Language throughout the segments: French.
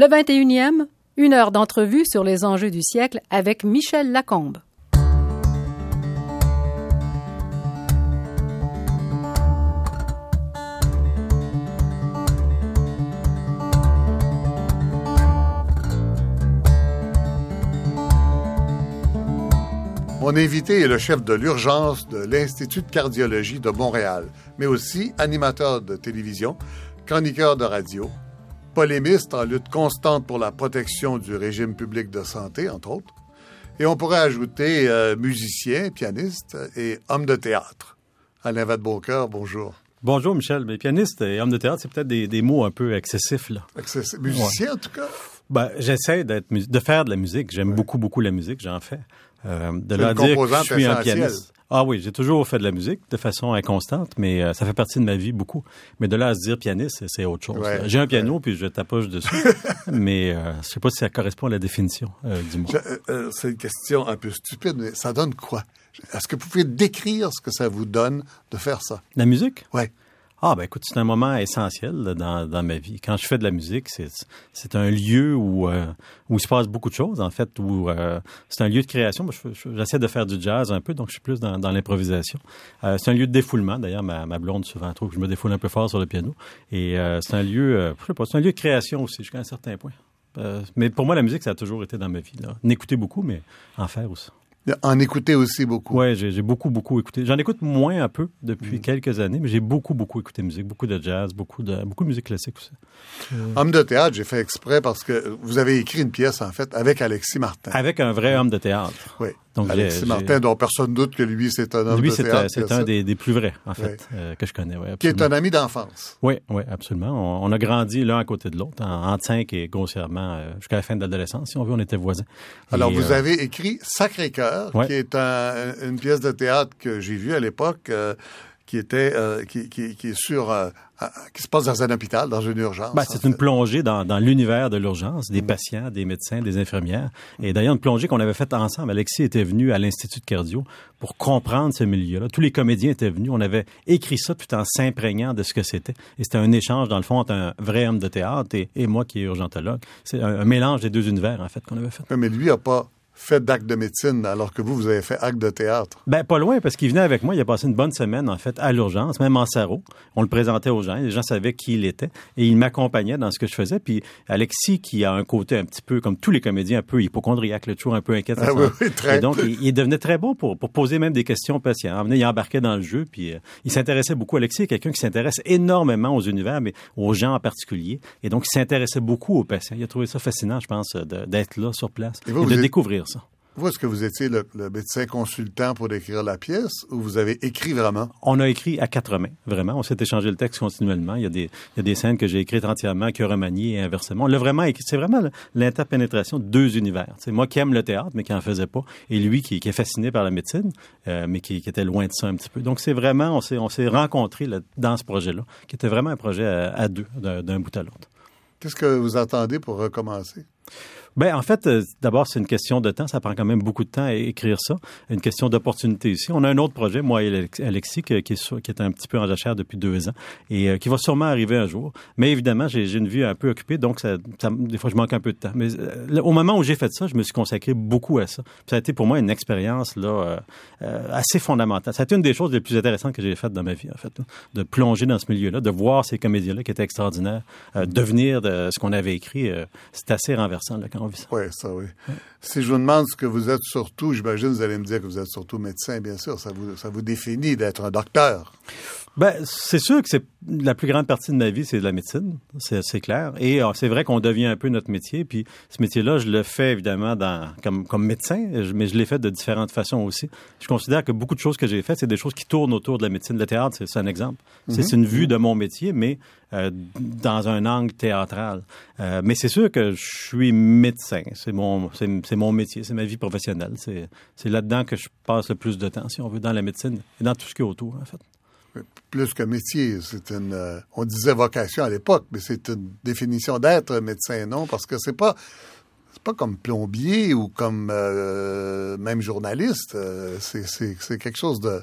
Le 21e, une heure d'entrevue sur les enjeux du siècle avec Michel Lacombe. Mon invité est le chef de l'urgence de l'Institut de cardiologie de Montréal, mais aussi animateur de télévision, chroniqueur de radio, polémiste en lutte constante pour la protection du régime public de santé, entre autres. Et on pourrait ajouter euh, musicien, pianiste et homme de théâtre. Alain Vadeboker, bonjour. Bonjour Michel, mais pianiste et homme de théâtre, c'est peut-être des, mots un peu excessifs là. Excessif. Musicien en tout cas? Ben, j'essaie d'être de faire de la musique. J'aime beaucoup beaucoup la musique, j'en fais. Euh, de leur dire que je suis un pianiste. Ah oui, j'ai toujours fait de la musique de façon inconstante, mais euh, ça fait partie de ma vie beaucoup. Mais de là à se dire pianiste, c'est autre chose. j'ai un piano, puis je tapoche dessus. mais euh, je sais pas si ça correspond à la définition euh, du mot. c'est une question un peu stupide, mais ça donne quoi? Est-ce que vous pouvez décrire ce que ça vous donne de faire ça? La musique? Oui. Ah ben écoute, c'est un moment essentiel dans, dans ma vie. Quand je fais de la musique, c'est un lieu où euh, où il se passe beaucoup de choses en fait. Où euh, c'est un lieu de création. J'essaie de faire du jazz un peu, donc je suis plus dans, dans l'improvisation. Euh, c'est un lieu de défoulement. D'ailleurs, ma, ma blonde souvent trouve que je me défoule un peu fort sur le piano. Et c'est un lieu, je sais pas, c'est un lieu de création aussi jusqu'à un certain point. mais pour moi, la musique, ça a toujours été dans ma vie. N'écouter beaucoup, mais en faire aussi. En écouter aussi beaucoup. Oui, j'ai beaucoup, beaucoup écouté. J'en écoute moins un peu depuis mm. quelques années, mais j'ai beaucoup, beaucoup écouté musique, beaucoup de jazz, beaucoup de, beaucoup de musique classique aussi. Homme de théâtre, j'ai fait exprès parce que vous avez écrit une pièce, en fait, avec Alexis Martin. Avec un vrai homme de théâtre. Oui. Donc, Alexis Martin, dont personne doute que lui, c'est un homme de théâtre. Lui, c'est un des, des, plus vrais, en fait, euh, que je connais. Ouais, qui est un ami d'enfance. Oui, oui, absolument. On, a grandi l'un à côté de l'autre, en, en, cinq et grossièrement euh, jusqu'à la fin de l'adolescence. Si on veut, on était voisins. Alors, vous euh, avez écrit Sacré-Cœur, qui est un, une pièce de théâtre que j'ai vue à l'époque qui était euh, qui, qui, qui, est sur euh, qui se passe dans un hôpital, dans une urgence. Ben, c'est une plongée dans, dans l'univers de l'urgence, des mm. patients, des médecins, des infirmières. Et d'ailleurs, une plongée qu'on avait faite ensemble. Alexis était venu à l'Institut de cardio pour comprendre ce milieu-là. Tous les comédiens étaient venus. On avait écrit ça tout en s'imprégnant de ce que c'était. Et c'était un échange, dans le fond, entre un vrai homme de théâtre et, et moi qui est urgentologue. C'est un, mélange des deux univers, en fait, qu'on avait fait. Mais lui a pas fait d'acte de médecine alors que vous, vous avez fait acte de théâtre? Ben, pas loin, parce qu'il venait avec moi. Il a passé une bonne semaine, en fait, à l'urgence, même en sarreau. On le présentait aux gens. Les gens savaient qui il était. Et il m'accompagnait dans ce que je faisais. Puis Alexis, qui a un côté un petit peu, comme tous les comédiens, un peu hypochondriaque, le toujours un peu inquiet. Ah, oui, oui, très et donc, il, devenait très bon pour, pour poser même des questions aux patients. Il embarquait dans le jeu. Puis euh, il s'intéressait beaucoup. Alexis est quelqu'un qui s'intéresse énormément aux univers, mais aux gens en particulier. Et donc, il s'intéressait beaucoup aux patients. Il a trouvé ça fascinant, je pense, d'être là sur place et, de découvrir ça. Vous, est-ce que vous étiez le, médecin consultant pour écrire la pièce ou vous avez écrit vraiment? On a écrit à quatre mains, vraiment. On s'est échangé le texte continuellement. Il y a des, il y a des scènes que j'ai écrites entièrement, que remaniées et inversement. On l'a vraiment écrit. C'est vraiment l'interpénétration de deux univers. C'est moi qui aime le théâtre, mais qui en faisait pas, et lui qui, qui est fasciné par la médecine, euh, mais qui, qui, était loin de ça un petit peu. Donc, c'est vraiment, on s'est, on s'est rencontrés dans ce projet-là, qui était vraiment un projet à, à deux, d'un bout à l'autre. Qu'est-ce que vous attendez pour recommencer? Ben en fait, euh, d'abord c'est une question de temps. Ça prend quand même beaucoup de temps à écrire ça. Une question d'opportunité ici. On a un autre projet, moi et Alexis, qui, est, qui un petit peu en jachère depuis deux ans et euh, qui va sûrement arriver un jour. Mais évidemment, j'ai une vie un peu occupée, donc ça, des fois je manque un peu de temps. Mais euh, au moment où j'ai fait ça, je me suis consacré beaucoup à ça. ça a été pour moi une expérience là assez fondamentale. Ça a été une des choses les plus intéressantes que j'ai faites dans ma vie, en fait, de plonger dans ce milieu-là, de voir ces comédiens-là qui étaient extraordinaires, devenir de ce qu'on avait écrit. c'est assez renversant là, quand oui, ça oui. Si je vous demande ce que vous êtes surtout, j'imagine que vous allez me dire que vous êtes surtout médecin, bien sûr. Ça vous, ça vous définit d'être un docteur. Ben, c'est sûr que c'est la plus grande partie de ma vie, c'est de la médecine, c'est clair. Et euh, c'est vrai qu'on devient un peu notre métier. Puis ce métier-là, je le fais évidemment dans, comme, comme médecin, mais je l'ai fait de différentes façons aussi. Je considère que beaucoup de choses que j'ai faites, c'est des choses qui tournent autour de la médecine. Le théâtre, c'est un exemple. C'est mhm. une vue de mon métier, mais euh, dans un angle théâtral. Euh, mais c'est sûr que je suis médecin. C'est mon, c'est mon métier, c'est ma vie professionnelle. C'est là-dedans que je passe le plus de temps, si on veut, dans la médecine et dans tout ce qui est autour, en fait plus que métier. C'est une, euh, on disait vocation à l'époque, mais c'est une définition d'être médecin, non? Parce que c'est pas, c'est pas comme plombier ou comme euh, même journaliste. Euh, c'est, quelque chose de,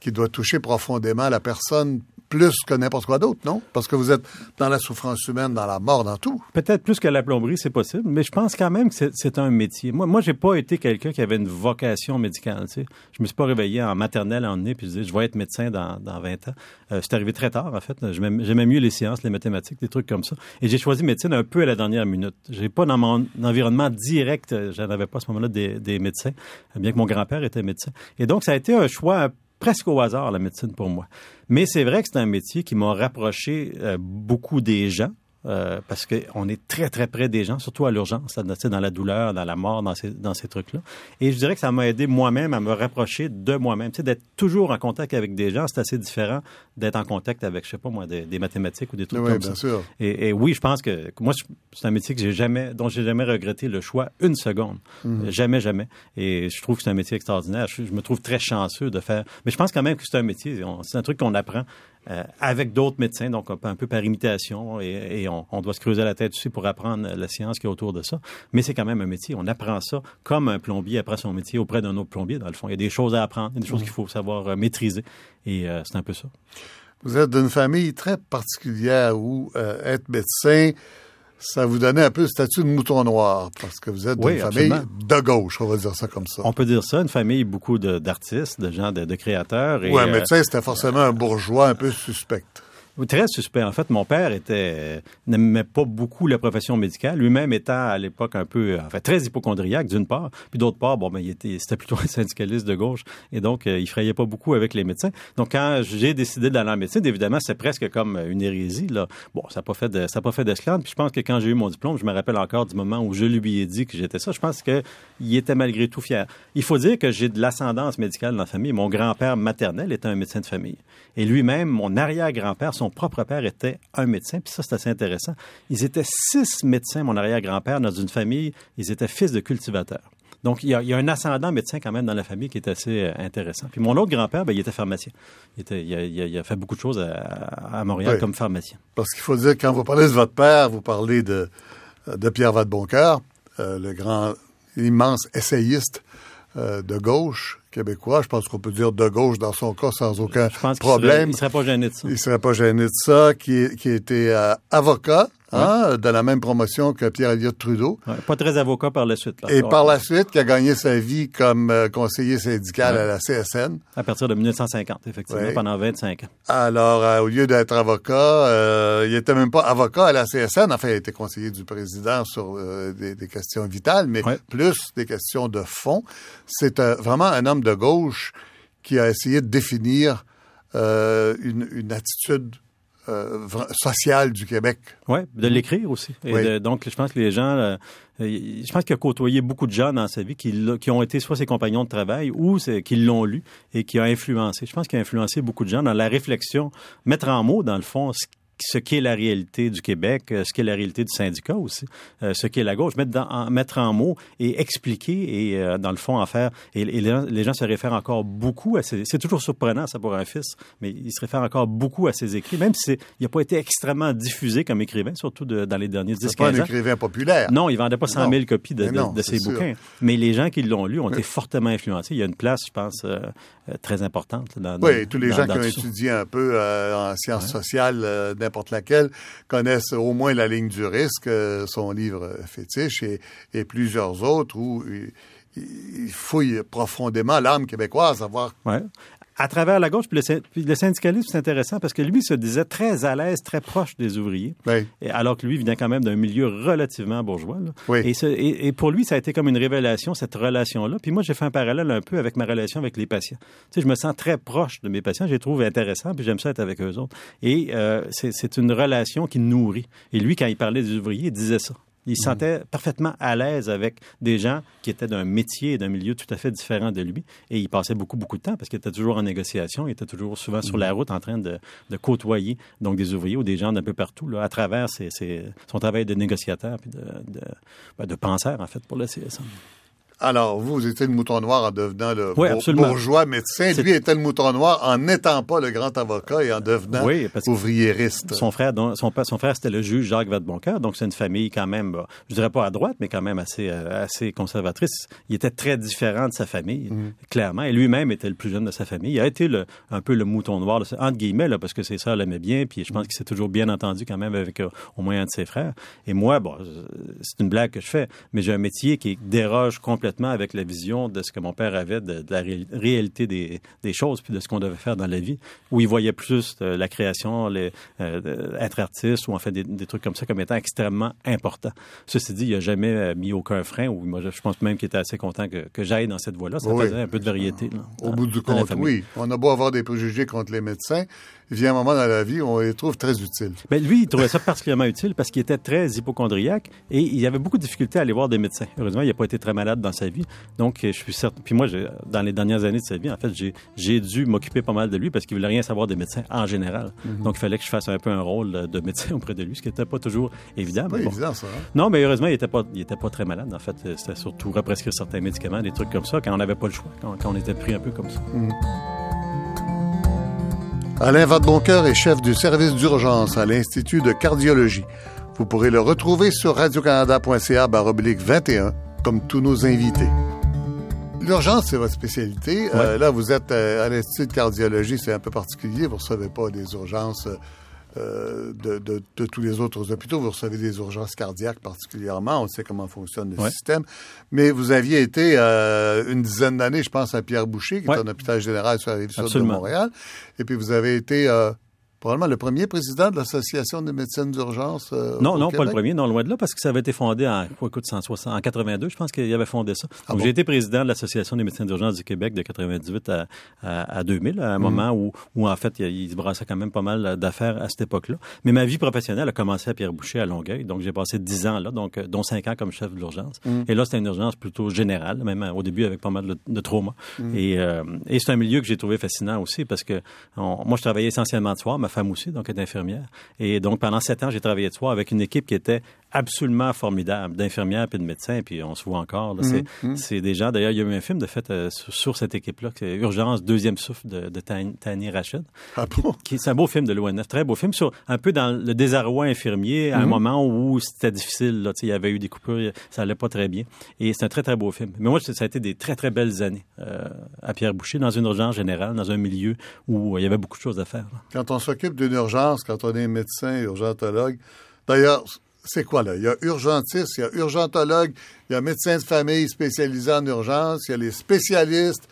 qui doit toucher profondément la personne plus que n'importe quoi d'autre, non? Parce que vous êtes dans la souffrance humaine, dans la mort, dans tout. Peut-être plus que la plomberie, c'est possible, mais je pense quand même que c'est un métier. Moi, moi, j'ai pas été quelqu'un qui avait une vocation médicale. Tu sais. Je me suis pas réveillé en maternelle en nez puis je disais je vais être médecin dans, dans 20 ans. Euh, c'est arrivé très tard en fait. J'aimais mieux les sciences, les mathématiques, des trucs comme ça. Et j'ai choisi médecine un peu à la dernière minute. J'ai pas dans mon environnement direct, j'en avais pas à ce moment-là des médecins, bien que mon grand-père était médecin. Et donc ça a été un choix presque au hasard, la médecine, pour moi. Mais c'est vrai que c'est un métier qui m'a rapproché euh, beaucoup des gens. Euh, parce qu'on est très, très près des gens, surtout à l'urgence, dans la douleur, dans la mort, dans ces, dans ces trucs-là. Et je dirais que ça m'a aidé moi-même à me rapprocher de moi-même. Tu sais, d'être toujours en contact avec des gens, c'est assez différent d'être en contact avec, je sais pas moi, des, mathématiques ou des trucs oui, comme bien ça. Sûr. Et, et, oui, je pense que moi, c'est un métier que j'ai jamais, dont j'ai jamais regretté le choix une seconde. Mhm. Jamais, jamais. Et je trouve que c'est un métier extraordinaire. Je, je, me trouve très chanceux de faire. Mais je pense quand même que c'est un métier. C'est un truc qu'on apprend euh, avec d'autres médecins, donc un peu par imitation, et, et on, on, doit se creuser la tête aussi pour apprendre la science qui est autour de ça. Mais c'est quand même un métier. On apprend ça comme un plombier apprend son métier auprès d'un autre plombier, dans le fond. Il y a des choses à apprendre, il y a des choses qu'il faut savoir euh, maîtriser, et euh, c'est un peu ça. Vous êtes d'une famille très particulière où euh, être médecin, ça vous donnait un peu le statut de mouton noir, parce que vous êtes oui, d'une famille de gauche, on va dire ça comme ça. On peut dire ça, une famille beaucoup d'artistes, de, de, gens, de, de créateurs. Oui, un médecin, c'était forcément un bourgeois un peu suspect. Très suspect. En fait, mon père était n'aimait pas beaucoup la profession médicale. Lui-même étant à l'époque un peu, en fait, très hypochondriaque d'une part, puis d'autre part, bon, ben, il était, c'était plutôt un syndicaliste de gauche, et donc euh, il frayait pas beaucoup avec les médecins. Donc, quand j'ai décidé d'aller en médecine, évidemment, c'est presque comme une hérésie. Là, bon, ça n'a pas fait ça pas fait d'esclande. Puis je pense que quand j'ai eu mon diplôme, je me rappelle encore du moment où je lui ai dit que j'étais ça. Je pense que il était malgré tout fier. Il faut dire que j'ai de l'ascendance médicale dans la famille. Mon grand-père maternel était un médecin de famille, et lui-même, mon arrière-grand-père, son propre père était un médecin, puis ça, c'est assez intéressant. Ils étaient six médecins, mon arrière-grand-père, dans une famille, ils étaient fils de cultivateurs. Donc, il y, a, il y, a, un ascendant médecin quand même dans la famille qui est assez euh, intéressant. Puis mon autre grand-père, ben, il était pharmacien. Il, était, il, a, il, a, fait beaucoup de choses à, à Montréal oui. comme pharmacien. Parce qu'il faut dire, quand vous parlez de votre père, vous parlez de, de Pierre Vadeboncoeur, euh, le grand, immense essayiste euh, de gauche québécois. Je pense qu'on peut dire de gauche dans son cas sans aucun je pense problème. Il serait, serait pas gêné de ça. Il serait pas gêné de ça. Qui, qui était euh, avocat, hein, de la même promotion que Pierre Elliott Trudeau. Ouais, pas très avocat par la suite. Et par la suite, qui a gagné sa vie comme euh, conseiller syndical ouais. à la CSN. À partir de 1950, effectivement, pendant 25 ans. Alors, euh, au lieu d'être avocat, euh, il était même pas avocat à la CSN. Enfin, il était conseiller du président sur des, des, questions vitales, mais plus des questions de fond. C'est vraiment un homme de gauche qui a essayé de définir une, une, attitude euh, sociale du Québec. Oui, de l'écrire aussi. Et oui. de, donc, je pense que les gens, euh, je pense qu'il a côtoyé beaucoup de gens dans sa vie qui, qui ont été soit ses compagnons de travail ou qui l'ont lu et qui a influencé. Je pense qu'il a influencé beaucoup de gens dans la réflexion, mettre en mots, dans le fond, ce ce qu'est la réalité du Québec, euh, ce qu'est la réalité du syndicat aussi, euh, ce qu'est la gauche, mettre, dans, en, mettre en mots et expliquer et euh, dans le fond en faire. Et, et les, gens, les, gens, se réfèrent encore beaucoup à ces. C'est toujours surprenant ça pour un fils, mais il se réfère encore beaucoup à ses écrits, même si il n'a pas été extrêmement diffusé comme écrivain, surtout de, dans les derniers 10-15 ans. C'est pas un écrivain populaire. Non, il vendait pas 100 000 copies de, non, de, de ses sûr. bouquins. Mais les gens qui l'ont lu ont été fortement influencés. Il y a une place, je pense, euh, très importante. Dans, oui, tous les dans, gens qui ont étudié un peu euh, en sciences ouais. sociales, euh, n'importe laquelle, connaissent au moins la ligne du risque, euh, son livre fétiche, et, et plusieurs autres où il fouille profondément l'âme québécoise, à voir ouais. À travers la gauche, puis le, puis le syndicalisme, c'est intéressant parce que lui se disait très à l'aise, très proche des ouvriers, oui. et alors que lui venait quand même d'un milieu relativement bourgeois. Là. Oui. Et, ce, et, et, pour lui, ça a été comme une révélation, cette relation-là. Puis moi, j'ai fait un parallèle un peu avec ma relation avec les patients. Tu sais, je me sens très proche de mes patients, je les trouve intéressants, puis j'aime ça être avec eux autres. Et euh, c'est une relation qui nourrit. Et lui, quand il parlait des ouvriers, il disait ça. Il se sentait parfaitement à l'aise avec des gens qui étaient d'un métier et d'un milieu tout à fait différent de lui. Et il passait beaucoup, beaucoup de temps parce qu'il était toujours en négociation. Il était toujours souvent sur la route en train de, de côtoyer donc des ouvriers ou des gens d'un peu partout là, à travers ses, ses, son travail de négociateur puis de, de, ben, de penseur, en fait, pour le CSA. Alors, vous, vous étiez le mouton noir en devenant le Oui, bour- absolument. bourgeois médecin. Lui était le mouton noir en n'étant pas le grand avocat et en devenant Oui, parce ouvriériste. Son frère, son, père- son frère, c'était le juge Jacques Vadeboncoeur, donc c'est une famille quand même, bah, je dirais pas à droite, mais quand même assez, euh, assez conservatrice. Il était très différent de sa famille, Mm. clairement, et lui-même était le plus jeune de sa famille. Il a été le, un peu le mouton noir, entre guillemets, là, parce que ses sœurs l'aimaient bien, puis je pense qu'il s'est toujours bien entendu quand même avec euh, au moins un de ses frères. Et moi, bon, euh, c'est une blague que je fais, mais j'ai un métier qui déroge complètement avec la vision de ce que mon père avait de, de la ré- réalité des, des choses, puis de ce qu'on devait faire dans la vie, où il voyait plus euh, la création, les, euh, être artiste ou en fait des, des trucs comme ça comme étant extrêmement important. Ceci dit, il n'a jamais euh, mis aucun frein, ou moi je pense même qu'il était assez content que, que j'aille dans cette voie-là. Ça Oui. faisait un peu de variété. là, Au dans- bout du compte, oui. On a beau avoir des préjugés contre les médecins, il vient un moment dans la vie où on les trouve très utiles. Ben, lui, il trouvait ça particulièrement utile parce qu'il était très hypochondriaque et il avait beaucoup de difficultés à aller voir des médecins. Heureusement, il n'a pas été très malade dans sa vie. Donc, je suis certain. Puis moi, dans les dernières années de sa vie, en fait, j'ai, dû m'occuper pas mal de lui parce qu'il voulait rien savoir des médecins en général. Mhm. Donc, il fallait que je fasse un peu un rôle de- de médecin auprès de lui, ce qui n'était pas toujours évident. Pas mais bon. évident, ça. hein? Non, mais heureusement, il était pas, il était pas très malade. En fait, c'était surtout represcrire certains médicaments, des trucs comme ça, quand on n'avait pas le choix, quand, quand on était pris un peu comme ça. Alain Vadeboncoeur est chef du service d'urgence à l'Institut de cardiologie. Vous pourrez le retrouver sur radiocanada.ca baroblique 21, comme tous nos invités. L'urgence, c'est votre spécialité. Euh, là, vous êtes euh, à l'Institut de cardiologie, c'est un peu particulier. Vous ne recevez pas des urgences euh, de, de- de tous les autres hôpitaux. Vous recevez des urgences cardiaques particulièrement. On sait comment fonctionne le Ouais. système. Mais vous aviez été euh, une dizaine d'années, je pense, à Pierre-Boucher, qui Ouais. est un hôpital général sur la rive sud de. Montréal. Et puis, vous avez été probablement le premier président de l'Association des médecins d'urgence. euh, Non, au non, pas le Québec. premier, non, loin de là, parce que ça avait été fondé en, quoi, écoute, 160, en 82, je pense qu'il avait fondé ça. Ah bon? j'ai été président de l'Association des médecins d'urgence du Québec de 98 à, à, à 2000, à un Mhm. moment où, où, en fait, il, il se brassait quand même pas mal d'affaires à cette époque-là. Mais ma vie professionnelle a commencé à Pierre-Boucher, à Longueuil. Donc, j'ai passé 10 ans là, donc, dont 5 ans comme chef de l'urgence. Mhm. Et là, c'était une urgence plutôt générale, même euh, au début avec pas mal de, de trauma. Mhm. Et, euh, et c'est un milieu que j'ai trouvé fascinant aussi parce que on- moi, je travaillais essentiellement de soir, femme aussi, donc elle est infirmière. Et donc, pendant sept ans, j'ai travaillé de soir avec une équipe qui était absolument formidable, d'infirmières et de médecins, puis on se voit encore. là. C'est, c'est des gens, d'ailleurs, il y a eu un film de fait euh, sur, sur cette équipe-là, qui est Urgence, deuxième souffle de, de Tan- Tani Rachid. Ah bon? C'est un beau film de l'ONF, très beau film, sur un peu dans le désarroi infirmier, à un moment où c'était difficile, là, il y avait eu des coupures, ça allait pas très bien. Et c'est un très, très beau film. Mais moi, ça a été des très, très belles années euh, à Pierre Boucher, dans une urgence générale, dans un milieu où euh, il y avait beaucoup de choses à faire. là. Quand on s'occupe d'une urgence, quand on est médecin, urgentologue, d'ailleurs, c'est quoi là? Il y a urgentiste, il y a urgentologue, il y a médecin de famille spécialisé en urgence, il y a les spécialistes.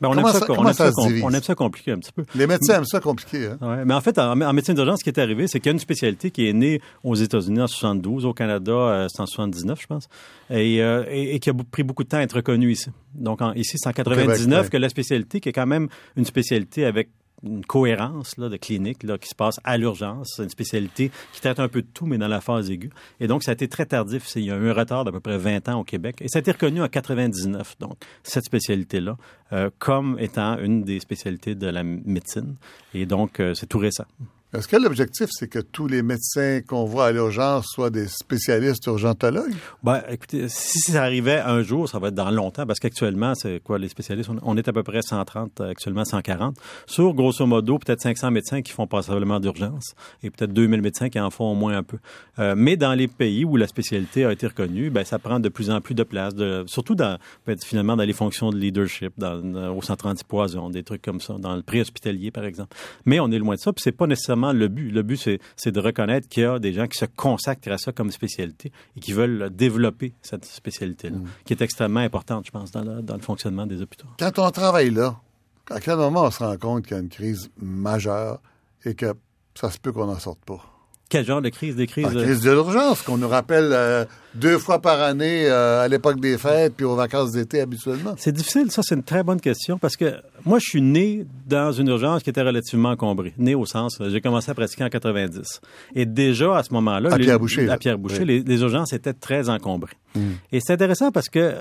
Ben, on, aime ça, ça- on aime ça ça se com- divise? on aime ça compliquer un petit peu. Les médecins aiment ça compliqué. Hein? Ouais, mais en fait, en, en médecine d'urgence, ce qui est arrivé, c'est qu'il y a une spécialité qui est née aux États-Unis en 72, au Canada, euh, c'est en 79, je pense, et, euh, et, et qui a pris beaucoup de temps à être reconnue ici. Donc, en- ici, c'est en 99 Québec, ouais. que la spécialité, qui est quand même une spécialité avec une cohérence là, de clinique là, qui se passe à l'urgence. C'est une spécialité qui traite un peu de tout, mais dans la phase aiguë. Et donc, ça a été très tardif. Il y a eu un retard d'à peu près 20 ans au Québec. Et ça a été reconnu en 99, donc, cette spécialité-là, euh, comme étant une des spécialités de la médecine. Et donc, euh, c'est tout récent. Est-ce que l'objectif, c'est que tous les médecins qu'on voit à l'urgence soient des spécialistes urgentologues? Ben, écoutez, si ça arrivait un jour, ça va être dans longtemps, parce qu'actuellement, c'est quoi, les spécialistes, on, est à peu près 130, euh, actuellement 140, sur grosso modo peut-être 500 médecins qui font passablement d'urgence, et peut-être 2000 médecins qui en font au moins un peu. Euh, mais dans les pays où la spécialité a été reconnue, ben, ça prend de plus en plus de place, surtout dans, ben, finalement, dans les fonctions de leadership, dans, euh, au centre antipoison, des trucs comme ça, dans le préhospitalier, par exemple. Mais on est loin de ça, puis c'est pas nécessairement le but. Le but, c'est, de reconnaître qu'il y a des gens qui se consacrent à ça comme spécialité et qui veulent développer cette spécialité-là, qui est extrêmement importante, je pense, dans le, dans le fonctionnement des hôpitaux. Quand on travaille là, à quel moment on se rend compte qu'il y a une crise majeure et que ça se peut qu'on n'en sorte pas? Quel genre de crise, des crises? La euh, crise de l'urgence qu'on nous rappelle euh, deux fois par année euh, à l'époque des fêtes puis aux vacances d'été habituellement. C'est difficile, ça c'est une très bonne question parce que moi je suis né dans une urgence qui était relativement encombrée. Né au sens, j'ai commencé à pratiquer en 90. Et déjà à ce moment-là, À Pierre-Boucher, Oui. les, les urgences étaient très encombrées. Et c'est intéressant parce que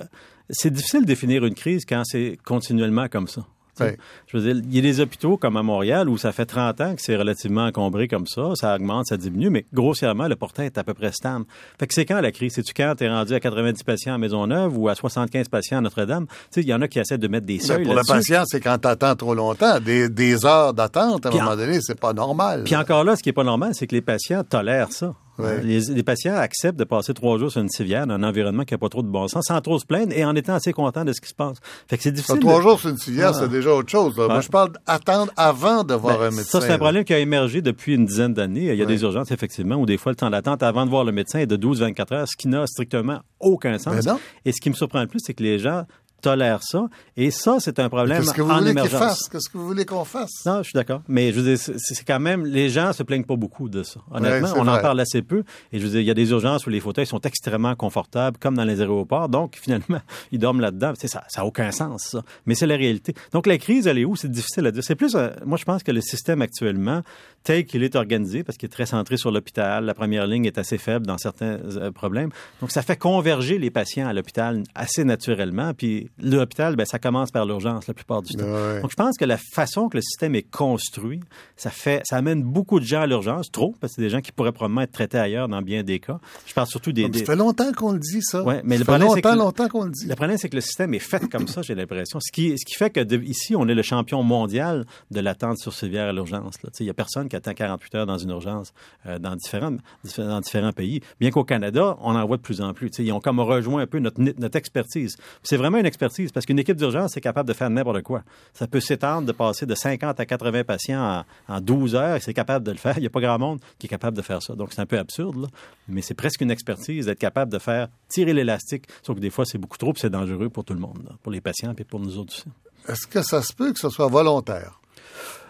c'est difficile de définir une crise quand c'est continuellement comme ça. Je veux dire, il y a des hôpitaux comme à Montréal où ça fait 30 ans que c'est relativement encombré comme ça, ça augmente, ça diminue, mais grossièrement, le portail est à peu près stable. Fait que c'est quand la crise? C'est-tu quand t'es rendu à 90 patients à Maisonneuve ou à 75 patients à Notre-Dame? Tu sais, il y en a qui essaient de mettre des seuils Pour le patient, c'est quand t'attends trop longtemps. Des, heures d'attente, à un moment donné, c'est pas normal. Puis encore là, ce qui est pas normal, c'est que les patients tolèrent ça. Les, patients acceptent de passer trois jours sur une civière dans un environnement qui n'a pas trop de bon sens, sans trop se plaindre et en étant assez content de ce qui se passe. Fait que c'est difficile. Trois jours sur une civière, c'est déjà autre chose. Moi, je parle d'attendre avant de voir ben, un médecin. Ça, c'est un problème qui a émergé depuis une dizaine d'années. Il y a des urgences, effectivement, où des fois, le temps d'attente avant de voir le médecin est de 12-24 heures, ce qui n'a strictement aucun sens. Ben et ce qui me surprend le plus, c'est que les gens tolère ça. Et ça, c'est un problème que vous voulez Qu'est-ce que vous voulez qu'on fasse? Non, je suis d'accord. Mais je veux dire, c'est quand même, les gens se plaignent pas beaucoup de ça. Honnêtement, on en parle assez peu. Et je veux dire, il y a des urgences où les fauteuils sont extrêmement confortables, comme dans les aéroports. Donc, finalement, ils dorment là-dedans. ça, ça n'a aucun sens, ça. Mais c'est la réalité. Donc, la crise, elle est où? C'est difficile à dire. C'est plus, euh, moi, je pense que le système actuellement, tel qu'il est organisé, parce qu'il est très centré sur l'hôpital, la première ligne est assez faible dans certains euh, problèmes. Donc, ça fait converger les patients à l'hôpital assez naturellement. Puis, l'hôpital, ben, ça commence par l'urgence la plupart du temps. Donc, je pense que la façon que le système est construit, ça fait, ça amène beaucoup de gens à l'urgence, trop, parce que c'est des gens qui pourraient probablement être traités ailleurs dans bien des cas. Je parle surtout des. Ça fait longtemps qu'on le dit, ça. Ouais, mais ça le fait longtemps, longtemps qu'on le dit. Le problème, c'est que le système est fait comme ça, j'ai l'impression. Ce qui, ce qui fait que ici, on est le champion mondial de l'attente sur civière à l'urgence. Il y a personne qui attend 48 heures dans une urgence euh, dans, différents, dans différents pays. Bien qu'au Canada, on en voit de plus en plus. ils ont comme rejoint un peu notre, notre expertise. C'est vraiment une expertise parce qu'une équipe d'urgence est capable de faire n'importe quoi. Ça peut s'étendre de passer de 50 à 80 patients en, 12 heures. C'est capable de le faire. Il n'y a pas grand monde qui est capable de faire ça. Donc, c'est un peu absurde, mais c'est presque une expertise d'être capable de faire tirer l'élastique. Sauf que des fois, c'est beaucoup trop et c'est dangereux pour tout le monde, pour les patients et pour nous autres aussi. Est-ce que ça se peut que ce soit volontaire?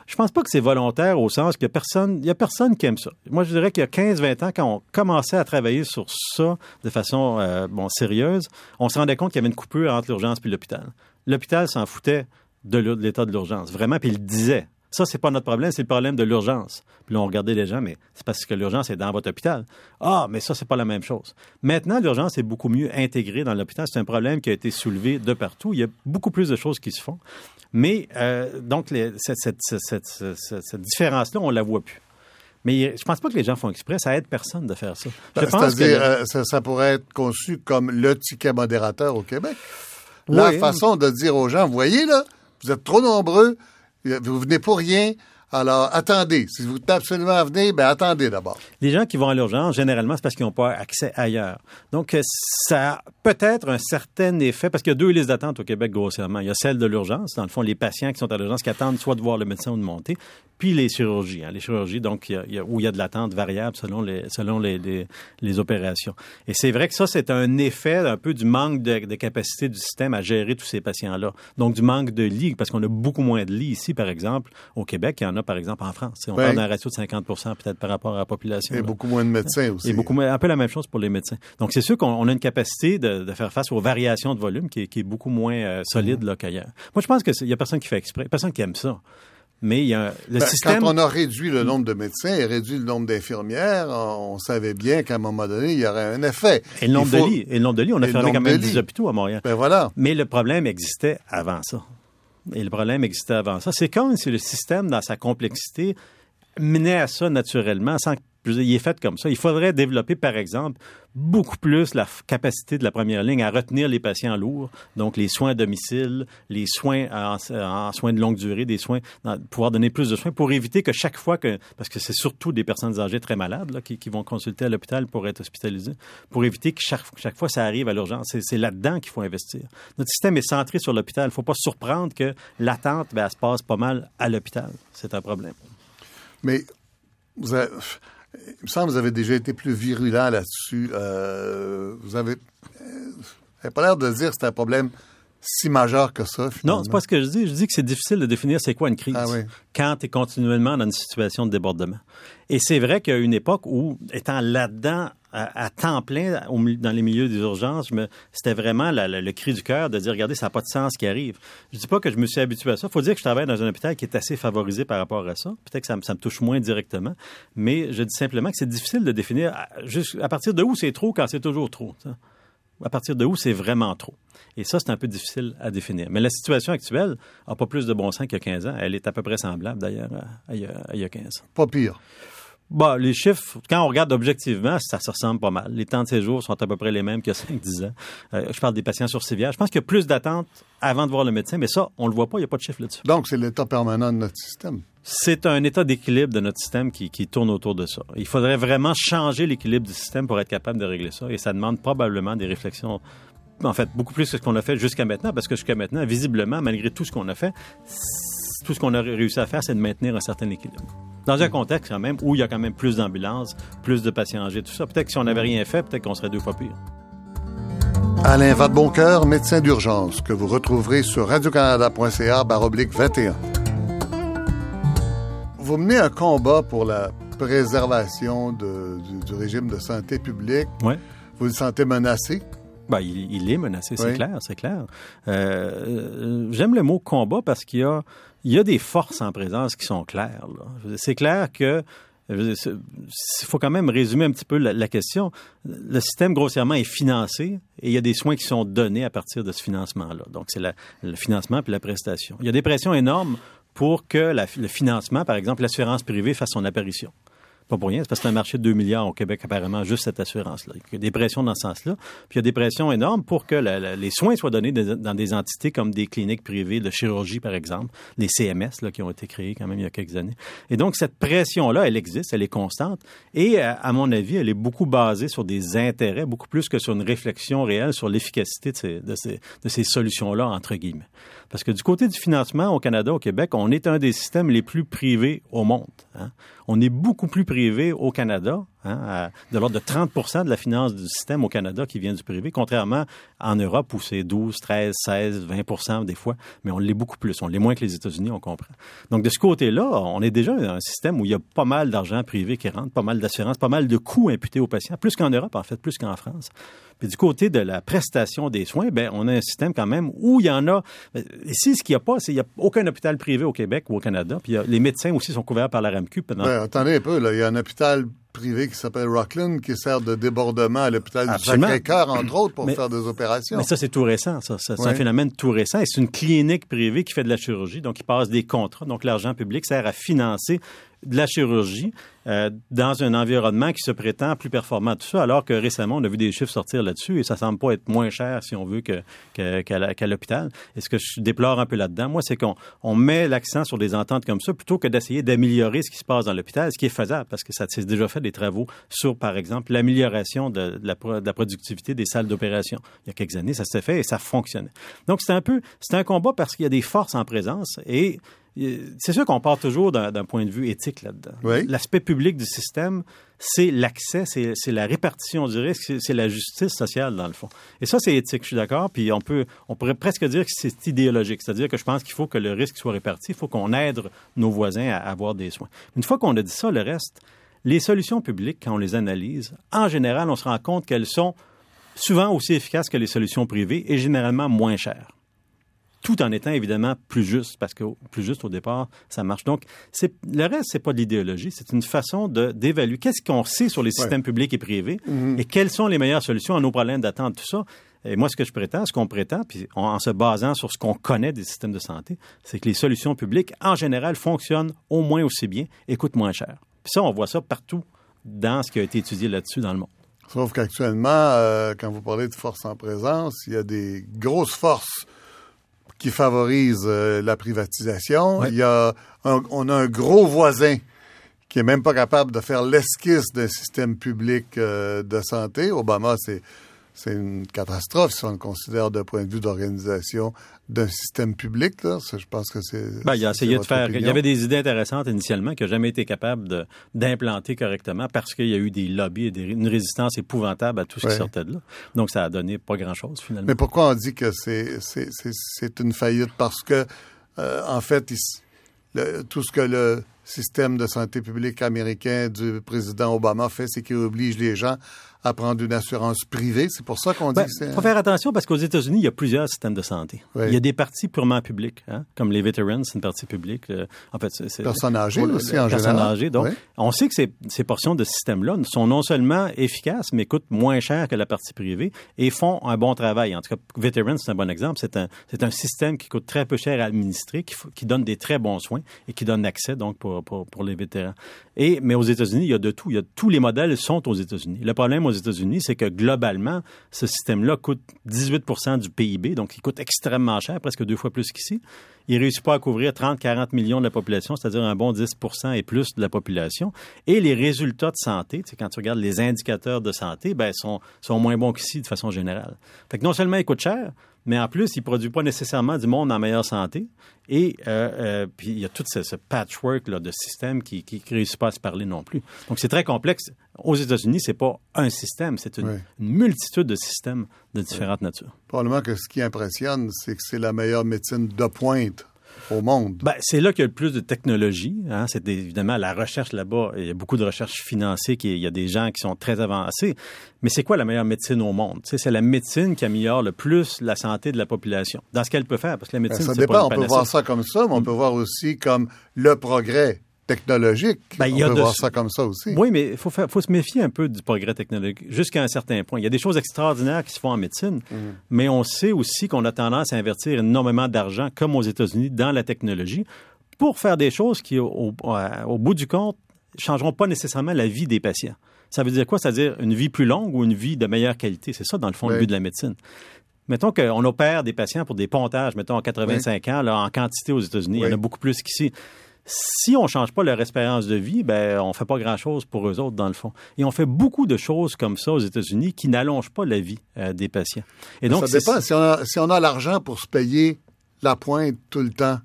Je pense pas que c'est volontaire au sens que personne, il y a personne qui aime ça. Moi, je dirais qu'il y a 15-20 ans, quand on commençait à travailler sur ça de façon euh, bon sérieuse, on se rendait compte qu'il y avait une coupure entre l'urgence et l'hôpital. L'hôpital s'en foutait de l'état de l'urgence, vraiment, puis il le disait. Ça, c'est pas notre problème, c'est le problème de l'urgence. Puis là, on regardait les gens, mais c'est parce que l'urgence est dans votre hôpital. Ah, mais ça, c'est pas la même chose. Maintenant, l'urgence est beaucoup mieux intégrée dans l'hôpital. C'est un problème qui a été soulevé de partout. Il y a beaucoup plus de choses qui se font. Mais euh, donc, cette, différence-là, on la voit plus. Mais je pense pas que les gens font exprès. Ça aide personne de faire ça. Ben, c'est-à-dire, euh, ça, pourrait être conçu comme le ticket modérateur au Québec. La façon de dire aux gens, voyez là, vous êtes trop nombreux, vous venez pour rien, alors, attendez. Si vous êtes absolument à venir, ben attendez d'abord. Les gens qui vont à l'urgence, généralement, c'est parce qu'ils n'ont pas accès ailleurs. Donc, euh, ça a peut-être un certain effet, parce qu'il y a deux listes d'attente au Québec, grossièrement. Il y a celle de l'urgence, dans le fond, les patients qui sont à l'urgence, qui attendent soit de voir le médecin ou de monter, puis les chirurgies. Hein. Les chirurgies, donc, où il y a de l'attente variable selon les, selon les, les, opérations. Et c'est vrai que ça, c'est un effet un peu du manque de, de capacité du système à gérer tous ces patients-là. Donc, du manque de lits, parce qu'on a beaucoup moins de lits ici, par exemple, au Québec. Il y en a par exemple, en France. On parle d'un ratio de 50% peut-être par rapport à la population. Et beaucoup moins de médecins aussi. Et beaucoup, un peu la même chose pour les médecins. Donc, c'est sûr qu'on a une capacité de, faire face aux variations de volume qui est, beaucoup moins euh, solide mm-hmm. qu'ailleurs. Moi, je pense qu'il n'y a personne qui fait exprès, personne qui aime ça. Mais il y a le ben, système. Quand on a réduit le nombre de médecins et réduit le nombre d'infirmières, on, savait bien qu'à un moment donné, il y aurait un effet. Et le nombre de lits. Et le nombre de lits, on a fermé quand même 10 hôpitaux à Montréal. Ben voilà. Mais le problème existait avant ça. Et le problème existait avant ça. C'est comme si le système, dans sa complexité, menait à ça naturellement, sans il est fait comme ça. Il faudrait développer, par exemple, beaucoup plus la capacité de la première ligne à retenir les patients lourds, donc les soins à domicile, les soins en, soins de longue durée, des soins, pouvoir donner plus de soins pour éviter que chaque fois que, parce que c'est surtout des personnes âgées très malades là, qui, vont consulter à l'hôpital pour être hospitalisées, pour éviter que chaque, chaque fois ça arrive à l'urgence. C'est là-dedans qu'il faut investir. Notre système est centré sur l'hôpital. Il ne faut pas surprendre que l'attente, ben, elle se passe pas mal à l'hôpital. C'est un problème. Mais vous avez, il me semble que vous avez déjà été plus virulent là-dessus. Euh, vous avez, euh, pas l'air de dire que c'est un problème si majeur que ça. Finalement. Non, c'est pas ce que je dis. Je dis que c'est difficile de définir c'est quoi une crise ah quand tu es continuellement dans une situation de débordement. Et c'est vrai qu'il y a une époque où, étant là-dedans à, temps plein dans les milieux des urgences, c'était vraiment le cri du cœur de dire, regardez, ça n'a pas de sens ce qui arrive. Je dis pas que je me suis habitué à ça. Il faut dire que je travaille dans un hôpital qui est assez favorisé par rapport à ça. Peut-être que ça, me touche moins directement, mais je dis simplement que c'est difficile de définir à, juste, à partir de où c'est trop quand c'est toujours trop. À partir de où c'est vraiment trop? Et ça, c'est un peu difficile à définir. Mais la situation actuelle n'a pas plus de bon sens qu'il y a 15 ans. Elle est à peu près semblable, d'ailleurs, à, il y a 15 ans. Pas pire. Bah, les chiffres, quand on regarde objectivement, ça se ressemble pas mal. Les temps de séjour sont à peu près les mêmes qu'il y a 5-10 ans. Euh, je parle des patients sur civière. Je pense qu'il y a plus d'attentes avant de voir le médecin, mais ça, on le voit pas, il n'y a pas de chiffre là-dessus. Donc, c'est l'état permanent de notre système. C'est un état d'équilibre de notre système qui, qui, tourne autour de ça. Il faudrait vraiment changer l'équilibre du système pour être capable de régler ça, et ça demande probablement des réflexions en fait, beaucoup plus que ce qu'on a fait jusqu'à maintenant, parce que jusqu'à maintenant, visiblement, malgré tout ce qu'on a fait, tout ce qu'on a réussi à faire, c'est de maintenir un certain équilibre. Dans un contexte quand même où il y a quand même plus d'ambulances, plus de patients âgés, tout ça. Peut-être que si on n'avait rien fait, peut-être qu'on serait deux fois pire. Alain Vadeboncoeur, médecin d'urgence, que vous retrouverez sur radiocanada.ca baroblique 21. Vous menez un combat pour la préservation du, régime de santé publique. Oui. Vous le sentez menacé? Ben, il, est menacé, c'est clair, c'est clair. Euh, euh, j'aime le mot combat parce qu'il y a, il y a des forces en présence qui sont claires. C'est clair que il faut quand même résumer un petit peu la, question. Le système grossièrement est financé et il y a des soins qui sont donnés à partir de ce financement-là. Donc, c'est le financement puis la prestation. Il y a des pressions énormes pour que le financement, par exemple, l'assurance privée fasse son apparition. Pas pour rien, c'est parce que c'est un marché de 2 milliards au Québec, apparemment, juste cette assurance-là. Il y a des pressions dans ce sens-là. Puis il y a des pressions énormes pour que les soins soient donnés dans des entités comme des cliniques privées de chirurgie, par exemple, les CMS, là, qui ont été créés quand même il y a quelques années. Et donc, cette pression-là, elle existe, elle est constante. Et, euh, à mon avis, elle est beaucoup basée sur des intérêts, beaucoup plus que sur une réflexion réelle sur l'efficacité de ces, solutions-là, entre guillemets. Parce que du côté du financement au Canada, au Québec, on est un des systèmes les plus privés au monde. Hein. On est beaucoup plus privé au Canada Hein, de l'ordre de 30% de la finance du système au Canada qui vient du privé, contrairement en Europe où c'est 12, 13, 16, 20% des fois, mais on l'est beaucoup plus. On l'est moins que les États-Unis, on comprend. Donc, de ce côté-là, on est déjà dans un système où il y a pas mal d'argent privé qui rentre, pas mal d'assurance, pas mal de coûts imputés aux patients, plus qu'en Europe, en fait, plus qu'en France. Puis du côté de la prestation des soins, ben on a un système quand même où il y en a. Ben, ici, ce qu'il n'y a pas, c'est qu'il n'y a aucun hôpital privé au Québec ou au Canada. Puis les médecins aussi sont couverts par la RAMQ. Pendant... attendez un peu, là. Il y a un hôpital privé qui s'appelle Rockland, qui sert de débordement à l'hôpital du Sacré-Cœur, entre autres, pour faire des opérations. Mais ça, c'est tout récent. Ça. C'est un phénomène tout récent. Et c'est une clinique privée qui fait de la chirurgie, donc qui passe des contrats. Donc, l'argent public sert à financer de la chirurgie euh, dans un environnement qui se prétend plus performant, tout ça, alors que récemment, on a vu des chiffres sortir là-dessus et ça semble pas être moins cher, si on veut, qu'à que, l'hôpital. Et ce que je déplore un peu là-dedans, moi, c'est qu'on on met l'accent sur des ententes comme ça plutôt que d'essayer d'améliorer ce qui se passe dans l'hôpital, ce qui est faisable, parce que ça s'est déjà fait des travaux sur, par exemple, l'amélioration de, la, de la productivité des salles d'opération. Il y a quelques années, ça s'est fait et ça fonctionnait. Donc, c'est un peu, c'est un combat parce qu'il y a des forces en présence et c'est sûr qu'on part toujours d'un point de vue éthique là-dedans. L'aspect public du système, c'est l'accès, c'est la répartition du risque, c'est la justice sociale dans le fond. Et ça, c'est éthique, je suis d'accord. Puis on peut, on pourrait presque dire que c'est idéologique, c'est-à-dire que je pense qu'il faut que le risque soit réparti, il faut qu'on aide nos voisins à avoir des soins. Une fois qu'on a dit ça, le reste, les solutions publiques, quand on les analyse, en général, on se rend compte qu'elles sont souvent aussi efficaces que les solutions privées et généralement moins chères tout en étant évidemment plus juste, parce que plus juste au départ, ça marche. Donc, c'est, le reste, c'est pas de l'idéologie, c'est une façon de, d'évaluer qu'est-ce qu'on sait sur les systèmes publics et privés mm-hmm. et quelles sont les meilleures solutions à nos problèmes d'attente, tout ça. Et moi, ce que je prétends, ce qu'on prétend, puis en, se basant sur ce qu'on connaît des systèmes de santé, c'est que les solutions publiques, en général, fonctionnent au moins aussi bien et coûtent moins cher. Puis ça, on voit ça partout dans ce qui a été étudié là-dessus dans le monde. Sauf qu'actuellement, euh, quand vous parlez de force en présence, il y a des grosses forces qui favorise euh, la privatisation. Il y a on a un gros voisin qui est même pas capable de faire l'esquisse d'un système public euh, de santé. Obama, c'est c'est une catastrophe si on le considère d'un point de vue d'organisation d'un système public. Là. je pense que c'est. Ben, il a essayé de faire. Il y avait des idées intéressantes initialement qu'il n'a jamais été capable d'implanter correctement parce qu'il y a eu des lobbies et une résistance épouvantable à tout ce qui sortait de là. Donc, ça a donné pas grand-chose finalement. Mais pourquoi on dit que c'est une faillite? Parce que, euh, en fait, tout ce que le système de santé publique américain du président Obama fait, c'est qu'il oblige les gens à prendre une assurance privée. C'est pour ça qu'on dit Ben, que c'est... faut faire attention parce qu'aux États-Unis, il y a plusieurs systèmes de santé. Oui. Il y a des parties purement publiques, hein, comme les veterans, c'est une partie publique. euh, en fait, c'est Personnes âgées pour aussi, en personnes général. âgées. Donc, Oui. on sait que ces, ces portions de ce système-là sont non seulement efficaces, mais coûtent moins cher que la partie privée et font un bon travail. En tout cas, Veterans, c'est un bon exemple. C'est un, c'est un système qui coûte très peu cher à administrer, qui, qui donne des très bons soins et qui donne accès donc pour, pour, les vétérans. Et, mais aux États-Unis, il y a de tout. Il y a, tous les modèles sont aux États-Unis. Le problème aux États-Unis, c'est que globalement, ce système-là coûte 18% du PIB, donc il coûte extrêmement cher, presque deux fois plus qu'ici. Il réussit pas à couvrir 30-40 millions de la population, c'est-à-dire un bon 10% et plus de la population. Et les résultats de santé, quand tu regardes les indicateurs de santé, ben, sont, sont moins bons qu'ici de façon générale. Fait que non seulement il coûte cher, mais en plus, il ne produit pas nécessairement du monde en meilleure santé. Et euh, euh, puis il y a tout ce, ce patchwork là, de systèmes qui ne réussit pas à se parler non plus. Donc c'est très complexe. Aux États-Unis, c'est pas un système, c'est une, Oui. une multitude de systèmes de différentes natures. Probablement que ce qui impressionne, c'est que c'est la meilleure médecine de pointe au monde. Ben, c'est là qu'il y a le plus de technologie. Hein. C'est évidemment la recherche là-bas. Il y a beaucoup de recherche financée. Qui, il y a des gens qui sont très avancés. Mais c'est quoi la meilleure médecine au monde? C'est la médecine qui améliore le plus la santé de la population. Dans ce qu'elle peut faire, parce que la Ben, médecine, ça c'est pas dépend. une On peut voir ça comme ça, mais on peut voir aussi comme le progrès technologique. Ben, il y on a peut de- voir ça comme ça aussi. Oui, mais il faut, se méfier un peu du progrès technologique jusqu'à un certain point. Il y a des choses extraordinaires qui se font en médecine, mais on sait aussi qu'on a tendance à investir énormément d'argent, comme aux États-Unis, dans la technologie pour faire des choses qui, au, au- au bout du compte, changeront pas nécessairement la vie des patients. Ça veut dire quoi? C'est-à-dire une vie plus longue ou une vie de meilleure qualité. C'est ça, dans le fond, le but de la médecine. Mettons qu'on opère des patients pour des pontages, mettons, à 85 ans, là, en quantité aux États-Unis. Il y en a beaucoup plus qu'ici. Si on change pas leur espérance de vie, ben on fait pas grand-chose pour eux autres dans le fond. Et on fait beaucoup de choses comme ça aux États-Unis qui n'allongent pas la vie euh, des patients. Et donc ça dépend. Si on a, si on a l'argent pour se payer la pointe tout le temps,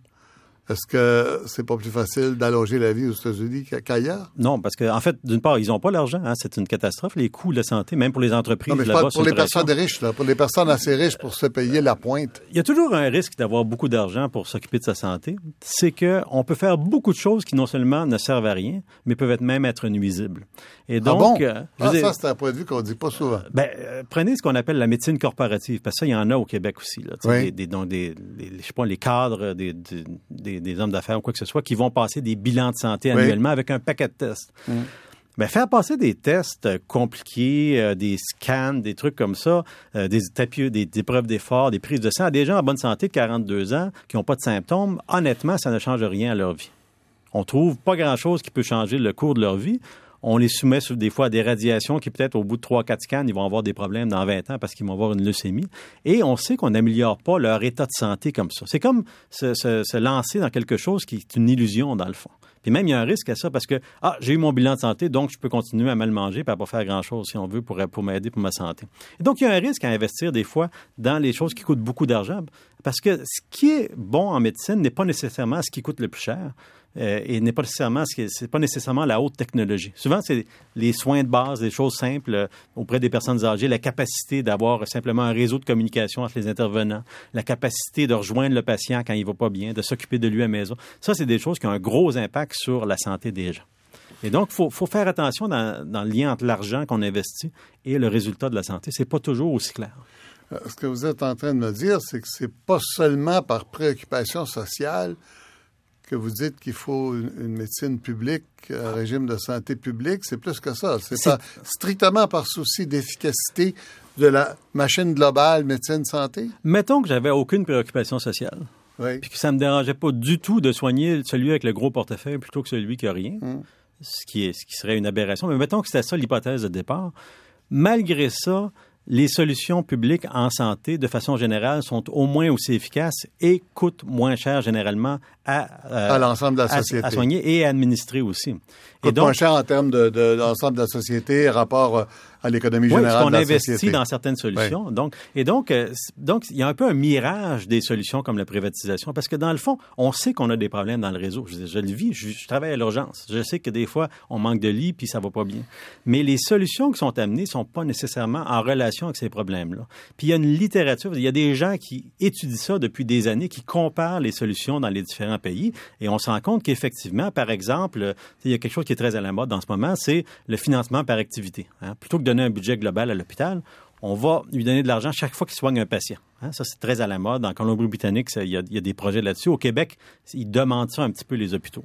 est-ce que c'est pas plus facile d'allonger la vie aux États-Unis qu'a- qu'ailleurs? Non, parce qu'en en fait, d'une part, ils n'ont pas l'argent. Hein, c'est une catastrophe. Les coûts de la santé, même pour les entreprises Non, mais je parle pour les personnes riches, là, pour les personnes assez riches pour se payer la pointe. Il y a toujours un risque d'avoir beaucoup d'argent pour s'occuper de sa santé. C'est que on peut faire beaucoup de choses qui non seulement ne servent à rien, mais peuvent être même être nuisibles. Et donc, ah bon? euh, je Ah, ça, c'est un point de vue qu'on dit pas souvent. Ben, euh, prenez ce qu'on appelle la médecine corporative, parce que ça, il y en a au Québec aussi. Là, Oui. des, des, donc des, des- je sais pas, les cadres, des, des, des- des hommes d'affaires ou quoi que ce soit, qui vont passer des bilans de santé Oui. annuellement avec un paquet de tests. Ben, faire passer des tests euh, compliqués, euh, des scans, des trucs comme ça, euh, des, tapis, des, des preuves d'effort, des prises de sang à des gens en bonne santé de 42 ans qui n'ont pas de symptômes, honnêtement, ça ne change rien à leur vie. On trouve pas grand-chose qui peut changer le cours de leur vie. On les soumet des fois à des radiations qui, peut-être, au bout de 3-4 scans, ils vont avoir des problèmes dans 20 ans parce qu'ils vont avoir une leucémie. Et on sait qu'on n'améliore pas leur état de santé comme ça. C'est comme se lancer dans quelque chose qui est une illusion, dans le fond. Puis même, il y a un risque à ça parce que, ah, j'ai eu mon bilan de santé, donc je peux continuer à mal manger et à pas faire grand-chose, si on veut, pour, pour m'aider pour ma santé. Et donc, il y a un risque à investir, des fois, dans les choses qui coûtent beaucoup d'argent parce que ce qui est bon en médecine n'est pas nécessairement ce qui coûte le plus cher. Euh, et n'est pas nécessairement ce c'est pas nécessairement la haute technologie. Souvent c'est les soins de base, des choses simples euh, auprès des personnes âgées, la capacité d'avoir simplement un réseau de communication entre les intervenants, la capacité de rejoindre le patient quand il va pas bien, de s'occuper de lui à la maison. Ça c'est des choses qui ont un gros impact sur la santé des gens. Et donc, il faut, faut faire attention dans, dans le lien entre l'argent qu'on investit et le résultat de la santé. C'est pas toujours aussi clair. Euh, Ce que vous êtes en train de me dire, c'est que c'est pas seulement par préoccupation sociale que vous dites qu'il faut une, une médecine publique, un régime de santé publique. C'est plus que ça. C'est pas strictement par souci d'efficacité de la machine globale médecine-santé. Mettons que j'avais aucune préoccupation sociale. Oui. puis que ça me dérangeait pas du tout de soigner celui avec le gros portefeuille plutôt que celui qui a rien, Mm. ce, qui est, ce qui serait une aberration. Mais mettons que c'était ça l'hypothèse de départ. Malgré ça, les solutions publiques en santé, de façon générale, sont au moins aussi efficaces et coûtent moins cher généralement à, euh, À l'ensemble de la société. à soigner et à administrer aussi. Coûte moins cher en termes de, de l'ensemble de la société, rapport euh, à l'économie Oui, générale parce qu'on investit dans certaines solutions. Donc, et donc, euh, donc, il y a un peu un mirage des solutions comme la privatisation, parce que dans le fond, on sait qu'on a des problèmes dans le réseau. Je, le vis, je, je travaille à l'urgence. Je sais que des fois, on manque de lits, puis ça va pas bien. Mais les solutions qui sont amenées sont pas nécessairement en relation avec ces problèmes-là. Puis il y a une littérature, il y a des gens qui étudient ça depuis des années, qui comparent les solutions dans les différents pays, et on se rend compte qu'effectivement, par exemple, euh, il y a quelque chose qui est très à la mode en ce moment, c'est le financement par activité. hein. Plutôt que de un budget global à l'hôpital, on va lui donner de l'argent chaque fois qu'il soigne un patient. hein. Ça, c'est très à la mode. En Colombie-Britannique, il y a des projets là-dessus. Au Québec, ils demandent ça un petit peu, les hôpitaux.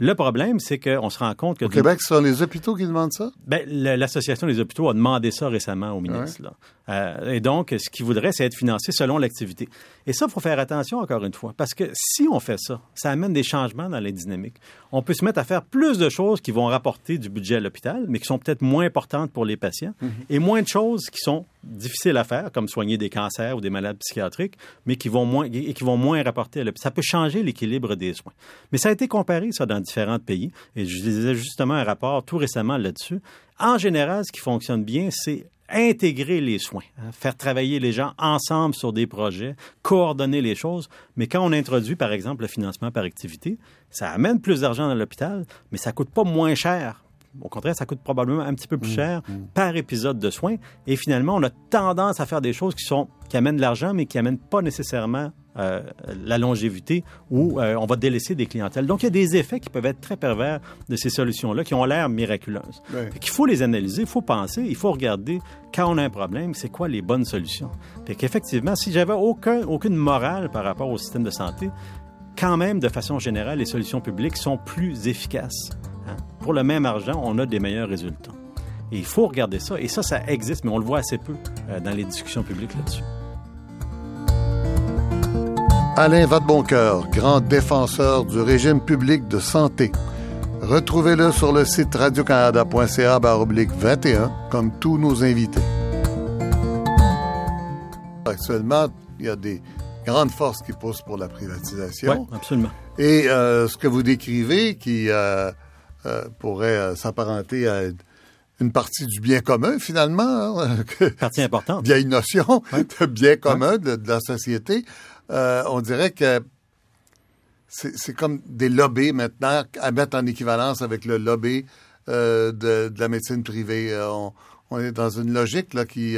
Le problème, c'est qu'on se rend compte que... Au Québec, ce sont les hôpitaux qui demandent ça? Ben, l'Association des hôpitaux a demandé ça récemment au ministre. là. Euh, et donc, ce qu'il voudrait, c'est être financé selon l'activité. Et ça, il faut faire attention, encore une fois, parce que si on fait ça, ça amène des changements dans les dynamiques. On peut se mettre à faire plus de choses qui vont rapporter du budget à l'hôpital, mais qui sont peut-être moins importantes pour les patients, et moins de choses qui sont difficiles à faire, comme soigner des cancers ou des malades psychiatriques, mais qui vont moins, et qui vont moins rapporter à l'hôpital. Ça peut changer l'équilibre des soins. Mais ça a été comparé, ça, dans différents pays, et je lisais justement un rapport tout récemment là-dessus. En général, ce qui fonctionne bien, c'est intégrer les soins, hein, faire travailler les gens ensemble sur des projets, coordonner les choses. Mais quand on introduit, par exemple, le financement par activité, ça amène plus d'argent dans l'hôpital, mais ça coûte pas moins cher. Au contraire, ça coûte probablement un petit peu plus cher par épisode de soins. Et finalement, on a tendance à faire des choses qui sont qui amènent de l'argent, mais qui amènent pas nécessairement euh, la longévité ou euh, on va délaisser des clientèles. Donc, il y a des effets qui peuvent être très pervers de ces solutions-là qui ont l'air miraculeuses. Ouais. Qu'il faut les analyser, il faut penser, il faut regarder quand on a un problème, c'est quoi les bonnes solutions. Fait qu'effectivement, si j'avais aucun, aucune morale par rapport au système de santé, quand même, de façon générale, les solutions publiques sont plus efficaces. Pour le même argent, on a des meilleurs résultats. Et il faut regarder ça. Et ça, ça existe, mais on le voit assez peu euh, dans les discussions publiques là-dessus. Alain Vadeboncoeur, grand défenseur du régime public de santé. Retrouvez-le sur le site radiocanada.ca oblique 21, comme tous nos invités. Actuellement, il y a des grandes forces qui poussent pour la privatisation. Oui, absolument. Et euh, ce que vous décrivez, qui euh, euh, pourrait euh, s'apparenter à une partie du bien commun, finalement, hein, que- Partie importante. vieille notion de bien commun de, de la société, euh, on dirait que c'est comme des lobbies maintenant à mettre en équivalence avec le lobby euh, de, de la médecine privée. On, on est dans une logique là, qui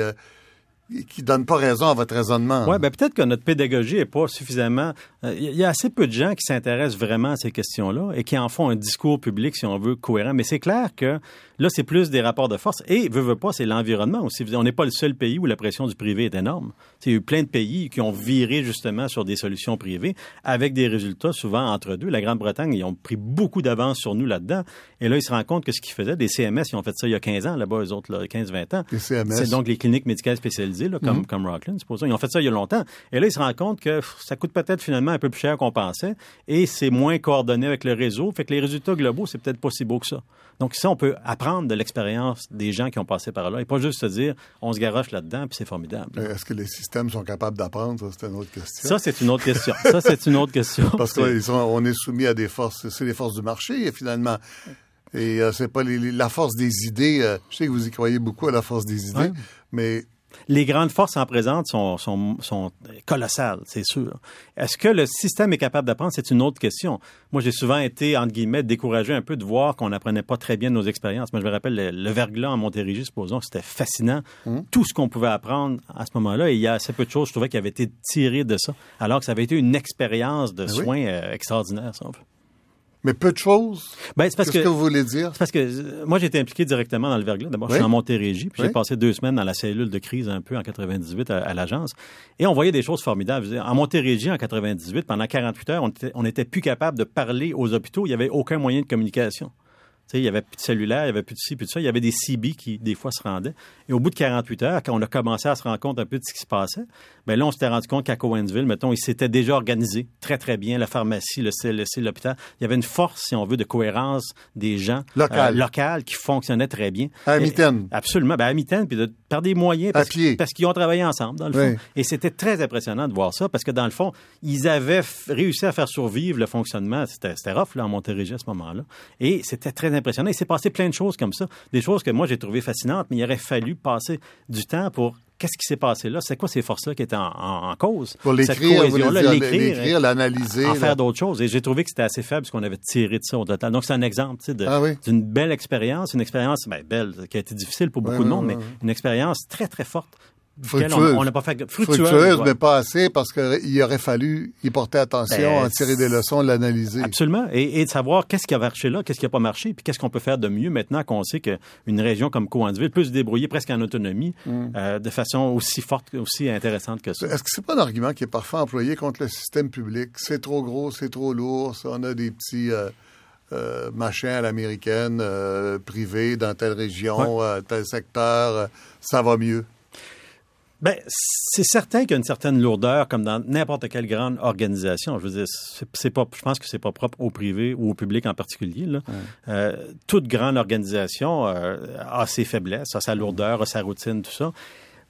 qui donne pas raison à votre raisonnement. Oui, ben peut-être que notre pédagogie est pas suffisamment. euh, Il y a assez peu de gens qui s'intéressent vraiment à ces questions-là et qui en font un discours public, si on veut, cohérent. Mais c'est clair que là, c'est plus des rapports de force. Et, veut, veut pas, c'est l'environnement aussi. On n'est pas le seul pays où la pression du privé est énorme. Il y a eu plein de pays qui ont viré justement sur des solutions privées avec des résultats souvent entre deux. La Grande-Bretagne, ils ont pris beaucoup d'avance sur nous là-dedans. Et là, ils se rendent compte que ce qu'ils faisaient, des CMS, ils ont fait ça il y a 15 ans là-bas, eux autres, là, 15-20 ans. C'est donc les cliniques médicales spécialisées, là, comme, comme Rockland, supposons. Ils ont fait ça il y a longtemps. Et là, ils se rendent compte que pff, ça coûte peut-être finalement un peu plus cher qu'on pensait et c'est moins coordonné avec le réseau. Fait que les résultats globaux, c'est peut-être pas si beau que ça. Donc, ça, on peut apprendre de l'expérience des gens qui ont passé par là et pas juste se dire, on se garoche là-dedans puis c'est formidable. Euh, Est-ce que les systèmes sont capables d'apprendre? C'est une autre question. Ça, c'est une autre question. Ça, c'est une autre question. Parce qu'on est soumis à des forces, c'est les forces du marché, finalement. Et euh, c'est pas les- la force des idées. euh, je sais que vous y croyez beaucoup à la force des idées, mais Les grandes forces en présente sont, sont, sont colossales, c'est sûr. Est-ce que le système est capable d'apprendre? C'est une autre question. Moi, j'ai souvent été, entre guillemets, découragé un peu de voir qu'on n'apprenait pas très bien nos expériences. Moi, je me rappelle le, le verglas en Montérégie, supposons, c'était fascinant. Tout ce qu'on pouvait apprendre à ce moment-là, et il y a assez peu de choses, je trouvais, qui avaient été tirées de ça, alors que ça avait été une expérience de oui? soins euh, extraordinaire, si on veut. Mais peu de choses? Ben, c'est parce Qu'est-ce que... que vous voulez dire? C'est parce que euh, moi, été impliqué directement dans le verglas. D'abord, je suis en Montérégie, puis Oui. j'ai passé deux semaines dans la cellule de crise un peu en 98 à, à l'agence. Et on voyait des choses formidables. En Montérégie, en 98, pendant 48 heures, on était, on était plus capable de parler aux hôpitaux. Il n'y avait aucun moyen de communication. Il n'y avait plus de cellulaire, il n'y avait plus de ci, plus de ça. Il y avait des CB qui, des fois, se rendaient. Et au bout de 48 heures, quand on a commencé à se rendre compte un peu de ce qui se passait, ben là, on s'était rendu compte qu'à Cowansville, mettons, ils s'étaient déjà organisés très, très bien. La pharmacie, le CLSC, l'hôpital. Il y avait une force, si on veut, de cohérence des gens. Local. euh, local qui fonctionnait très bien. À Mitaine. Absolument. Ben, à Mitaine, puis de- par des moyens. Parce, pied. parce qu'ils ont travaillé ensemble, dans le Oui. fond. Et c'était très impressionnant de voir ça, parce que dans le fond, ils avaient réussi à faire survivre le fonctionnement. C'était c'était rough, là, en Montérégie, à ce moment-là. Et c'était très impressionnant. Il s'est passé plein de choses comme ça, des choses que moi j'ai trouvées fascinantes, mais il aurait fallu passer du temps pour qu'est-ce qui s'est passé là? C'est quoi ces forces-là qui étaient en, cause? Pour l'écrire, l'écrire, l'analyser. En faire d'autres choses. Et j'ai trouvé que c'était assez faible ce qu'on avait tiré de ça au total. Donc, c'est un exemple ah d'une belle expérience, une expérience ben, belle, qui a été difficile pour beaucoup de monde, mais une expérience très, très forte Fructueuse. On n'a pas fait fructueuse, mais pas assez parce qu'il aurait fallu y porter attention, ben, en tirer des leçons, l'analyser. Absolument. Et, de savoir qu'est-ce qui a marché là, qu'est-ce qui n'a pas marché, puis qu'est-ce qu'on peut faire de mieux maintenant qu'on sait qu'une région comme Coansville peut se débrouiller presque en autonomie mm. euh, de façon aussi forte, aussi intéressante que ça. Est-ce que c'est pas un argument qui est parfois employé contre le système public? C'est trop gros, c'est trop lourd, ça, on a des petits... Euh, euh, machins à l'américaine, privés dans telle région, tel secteur, ça va mieux. Ben, c'est certain qu'il y a une certaine lourdeur, comme dans n'importe quelle grande organisation. Je veux dire, c'est pas, je pense que c'est pas propre au privé ou au public en particulier. Là. Euh, toute grande organisation euh, a ses faiblesses, a sa lourdeur, a sa routine, tout ça.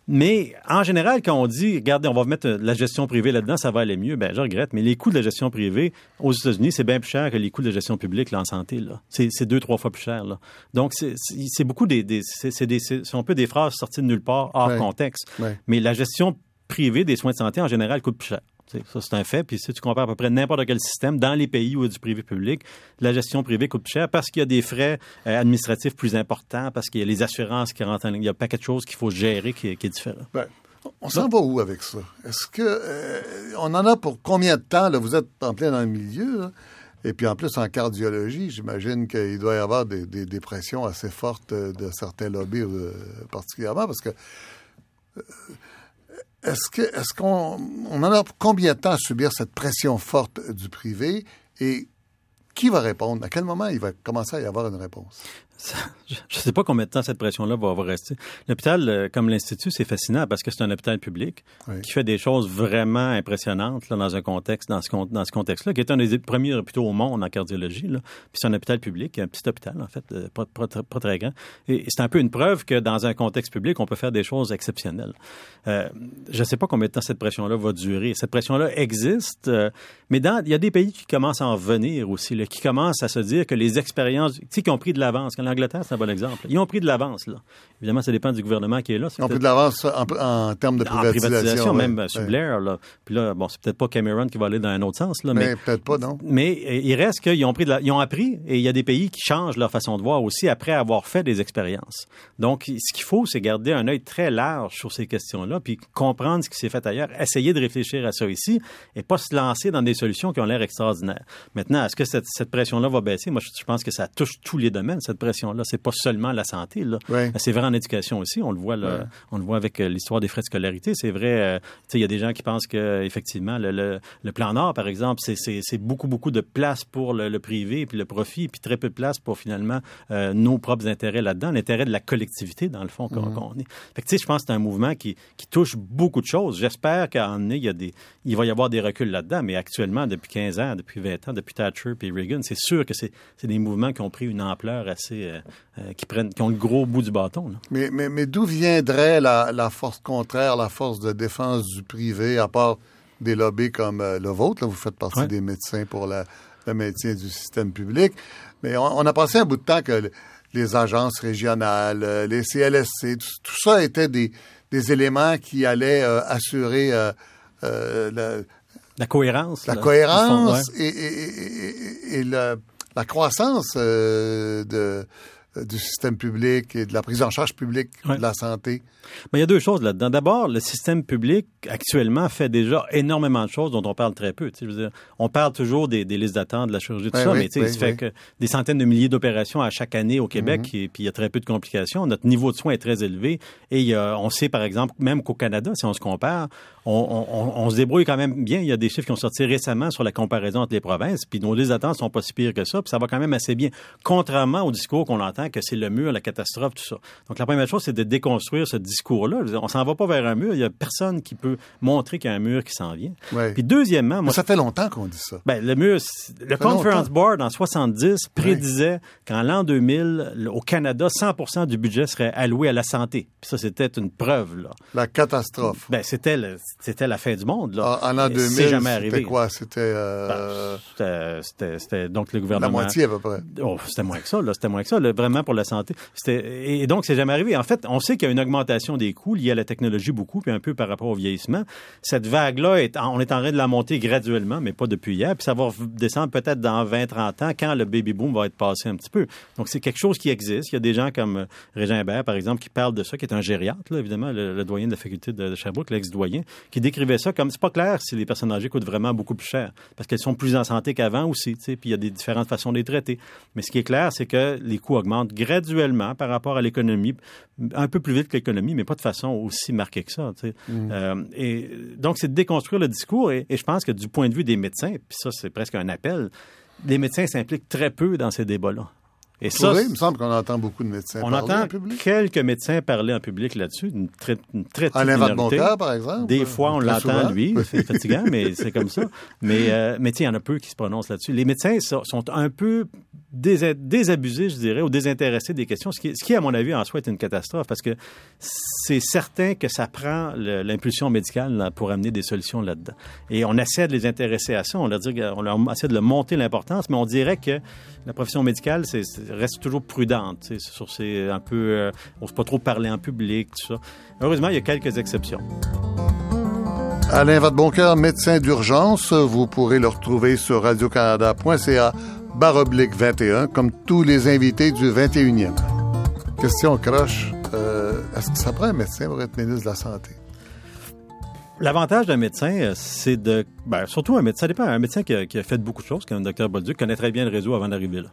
Mais en général, quand on dit, regardez, on va mettre la gestion privée là-dedans, ça va aller mieux, ben je regrette. Mais les coûts de la gestion privée aux États-Unis, c'est bien plus cher que les coûts de la gestion publique là, en santé. Là. C'est, deux, trois fois plus cher. Là. Donc, c'est, beaucoup des, des c'est, des, c'est un peu des phrases sorties de nulle part, hors contexte. Mais la gestion privée des soins de santé, en général, coûte plus cher. Ça, c'est un fait. Puis si tu compares à peu près n'importe quel système, dans les pays où il y a du privé public, la gestion privée coûte cher parce qu'il y a des frais euh, administratifs plus importants, parce qu'il y a les assurances qui rentrent en ligne. Il y a un paquet de choses qu'il faut gérer qui, est différent. Ben, on s'en va où avec ça? Est-ce que euh, on en a pour combien de temps? Vous êtes en plein dans le milieu. Et puis en plus, en cardiologie, j'imagine qu'il doit y avoir des, pressions assez fortes de certains lobbies euh, particulièrement parce que est-ce qu'on on en a combien de temps à subir cette pression forte du privé et qui va répondre? À quel moment il va commencer à y avoir une réponse? Je ne sais pas combien de temps cette pression-là va, rester. L'hôpital, euh, comme l'Institut, c'est fascinant parce que c'est un hôpital public qui fait des choses vraiment impressionnantes là, dans un contexte, dans ce, dans ce contexte-là, qui est un des premiers hôpitaux au monde en cardiologie. Là. Puis c'est un hôpital public, un petit hôpital, en fait, euh, pas, pas, très grand. Et c'est un peu une preuve que dans un contexte public, on peut faire des choses exceptionnelles. Euh, je ne sais pas combien de temps cette pression-là va durer. Cette pression-là existe, mais il y a des pays qui commencent à en venir aussi, là, qui commencent à se dire que les expériences, tu sais, qui ont pris de l'avance. Quand l'Angleterre, c'est un bon exemple. Ils ont pris de l'avance, là. Évidemment, ça dépend du gouvernement qui est là. Ils ont pris de l'avance en, termes de privatisation. En privatisation, même sur Blair, là. Puis là, bon, c'est peut-être pas Cameron qui va aller dans un autre sens, là. Mais, peut-être pas, non. Mais euh, il reste qu'ils ont pris de la, ils ont appris et il y a des pays qui changent leur façon de voir aussi après avoir fait des expériences. Donc, ce qu'il faut, c'est garder un œil très large sur ces questions-là, puis comprendre ce qui s'est fait ailleurs, essayer de réfléchir à ça ici et pas se lancer dans des solutions qui ont l'air extraordinaires. Maintenant, est-ce que cette, cette pression-là va baisser? Moi, je pense que ça touche tous les domaines, cette pression-là. C'est pas seulement la santé. Là. C'est vrai en éducation aussi. On le voit, là, on le voit avec euh, l'histoire des frais de scolarité. C'est vrai. Euh, il y a des gens qui pensent que effectivement le, le, plan Nord, par exemple, c'est beaucoup beaucoup de place pour le, privé puis le profit, puis très peu de place pour finalement euh, nos propres intérêts là-dedans, l'intérêt de la collectivité dans le fond qu'on mm-hmm. est. Fait que, je pense que c'est un mouvement qui, qui touche beaucoup de choses. J'espère qu'à un il y a des, il va y avoir des reculs là-dedans. Mais actuellement, depuis 15 ans, depuis 20 ans, depuis Thatcher puis Reagan, c'est sûr que c'est des mouvements qui ont pris une ampleur assez euh, qui prennent, qui ont le gros bout du bâton. Mais, mais, mais d'où viendrait la, la, force contraire, la force de défense du privé, à part des lobbies comme euh, le vôtre? Là, vous faites partie des médecins pour la, le maintien du système public. Mais on, a passé un bout de temps que les agences régionales, euh, les CLSC, tout, ça était des, des éléments qui allaient assurer la, la cohérence. La cohérence et, et, et, et la, la croissance de euh, du système public et de la prise en charge publique de la santé. Mais il y a deux choses là-dedans. D'abord, le système public actuellement fait déjà énormément de choses dont on parle très peu. Je veux dire, on parle toujours des, des listes d'attente, de la chirurgie, tout ça, mais il se fait que des centaines de milliers d'opérations à chaque année au Québec, mm-hmm. et puis il y a très peu de complications. Notre niveau de soins est très élevé et il y a, on sait par exemple même qu'au Canada, si on se compare, on, on, on, se débrouille quand même bien. Il y a des chiffres qui ont sorti récemment sur la comparaison entre les provinces, puis nos d'attente sont pas si pires que ça, puis ça va quand même assez bien, contrairement au discours qu'on entend que c'est le mur, la catastrophe, tout ça. Donc, la première chose, c'est de déconstruire ce discours-là. On s'en va pas vers un mur. Il y a personne qui peut montrer qu'il y a un mur qui s'en vient. Ouais. Puis deuxièmement, moi, ça fait longtemps qu'on dit ça. ben, le mur, le Conference Board en 70 prédisait qu'en l'an 2000, le- au Canada, 100% du budget serait alloué à la santé. Puis ça, c'était une preuve, là. La catastrophe. Ben, c'était le- c'était la fin du monde, là. En, en l'an Et 2000, c'est jamais c'était quoi? C'était euh, C'était- C'était c'était donc le la gouvernement. moitié à peu près. Oh, c'était moins que ça, là. C'était moins que ça, là, vraiment pour la santé. C'était et donc c'est jamais arrivé. En fait, on sait qu'il y a une augmentation des coûts liée à la technologie beaucoup, puis un peu par rapport au vieillissement. Cette vague-là, est en- on est en train de la monter graduellement, mais pas depuis hier. Puis ça va descendre peut-être dans 20-30 ans, quand le baby boom va être passé un petit peu. Donc c'est quelque chose qui existe. Il y a des gens comme euh, Régin Hébert, par exemple, qui parlent de ça, qui est un gériatre, là, évidemment, le, le doyen de la faculté de, de Sherbrooke, l'ex-doyen, qui décrivait ça comme c'est pas clair si les personnes âgées coûtent vraiment beaucoup plus cher, parce qu'elles sont plus en santé qu'avant aussi, tu sais, puis il y a des différentes façons de les traiter. Mais ce qui est clair, c'est que les coûts augmentent graduellement par rapport à l'économie, un peu plus vite que l'économie, mais pas de façon aussi marquée que ça. tu sais. Euh, et donc, c'est de déconstruire le discours. Et, et je pense que du point de vue des médecins, puis ça, c'est presque un appel, les médecins s'impliquent très peu dans ces débats-là. Et ça, Oui, il me semble qu'on entend beaucoup de médecins on parler entend en public. quelques médecins parler en public là-dessus, une très, une très petite Alain minorité. Vadeboncoeur, par exemple. Des fois, on l'entend, lui. C'est fatigant, mais c'est comme ça. Mais, euh, mais il y en a peu qui se prononcent là-dessus. Les médecins sont, un peu dés- désabusés, je dirais, ou désintéressés des questions, ce qui, ce qui, à mon avis, en soi, est une catastrophe, parce que c'est certain que ça prend l'impulsion médicale là, pour amener des solutions là-dedans. Et on essaie de les intéresser à ça, on leur, dit, on leur essaie de leur monter l'importance, mais on dirait que la profession médicale c'est, reste toujours prudente, sur ces un peu, euh, on se pas trop parler en public, tout ça. Heureusement, il y a quelques exceptions. Alain Vadeboncoeur, médecin d'urgence. Vous pourrez le retrouver sur radiocanada.ca baroblique 21, comme tous les invités du 21e. Question croche. Euh, Est-ce que ça prend un médecin pour être ministre de la Santé? L'avantage d'un médecin, euh, c'est de. Ben, surtout un médecin, ça dépend. Un médecin qui a, fait beaucoup de choses, comme le docteur Bolduc, connaît très bien le réseau avant d'arriver là.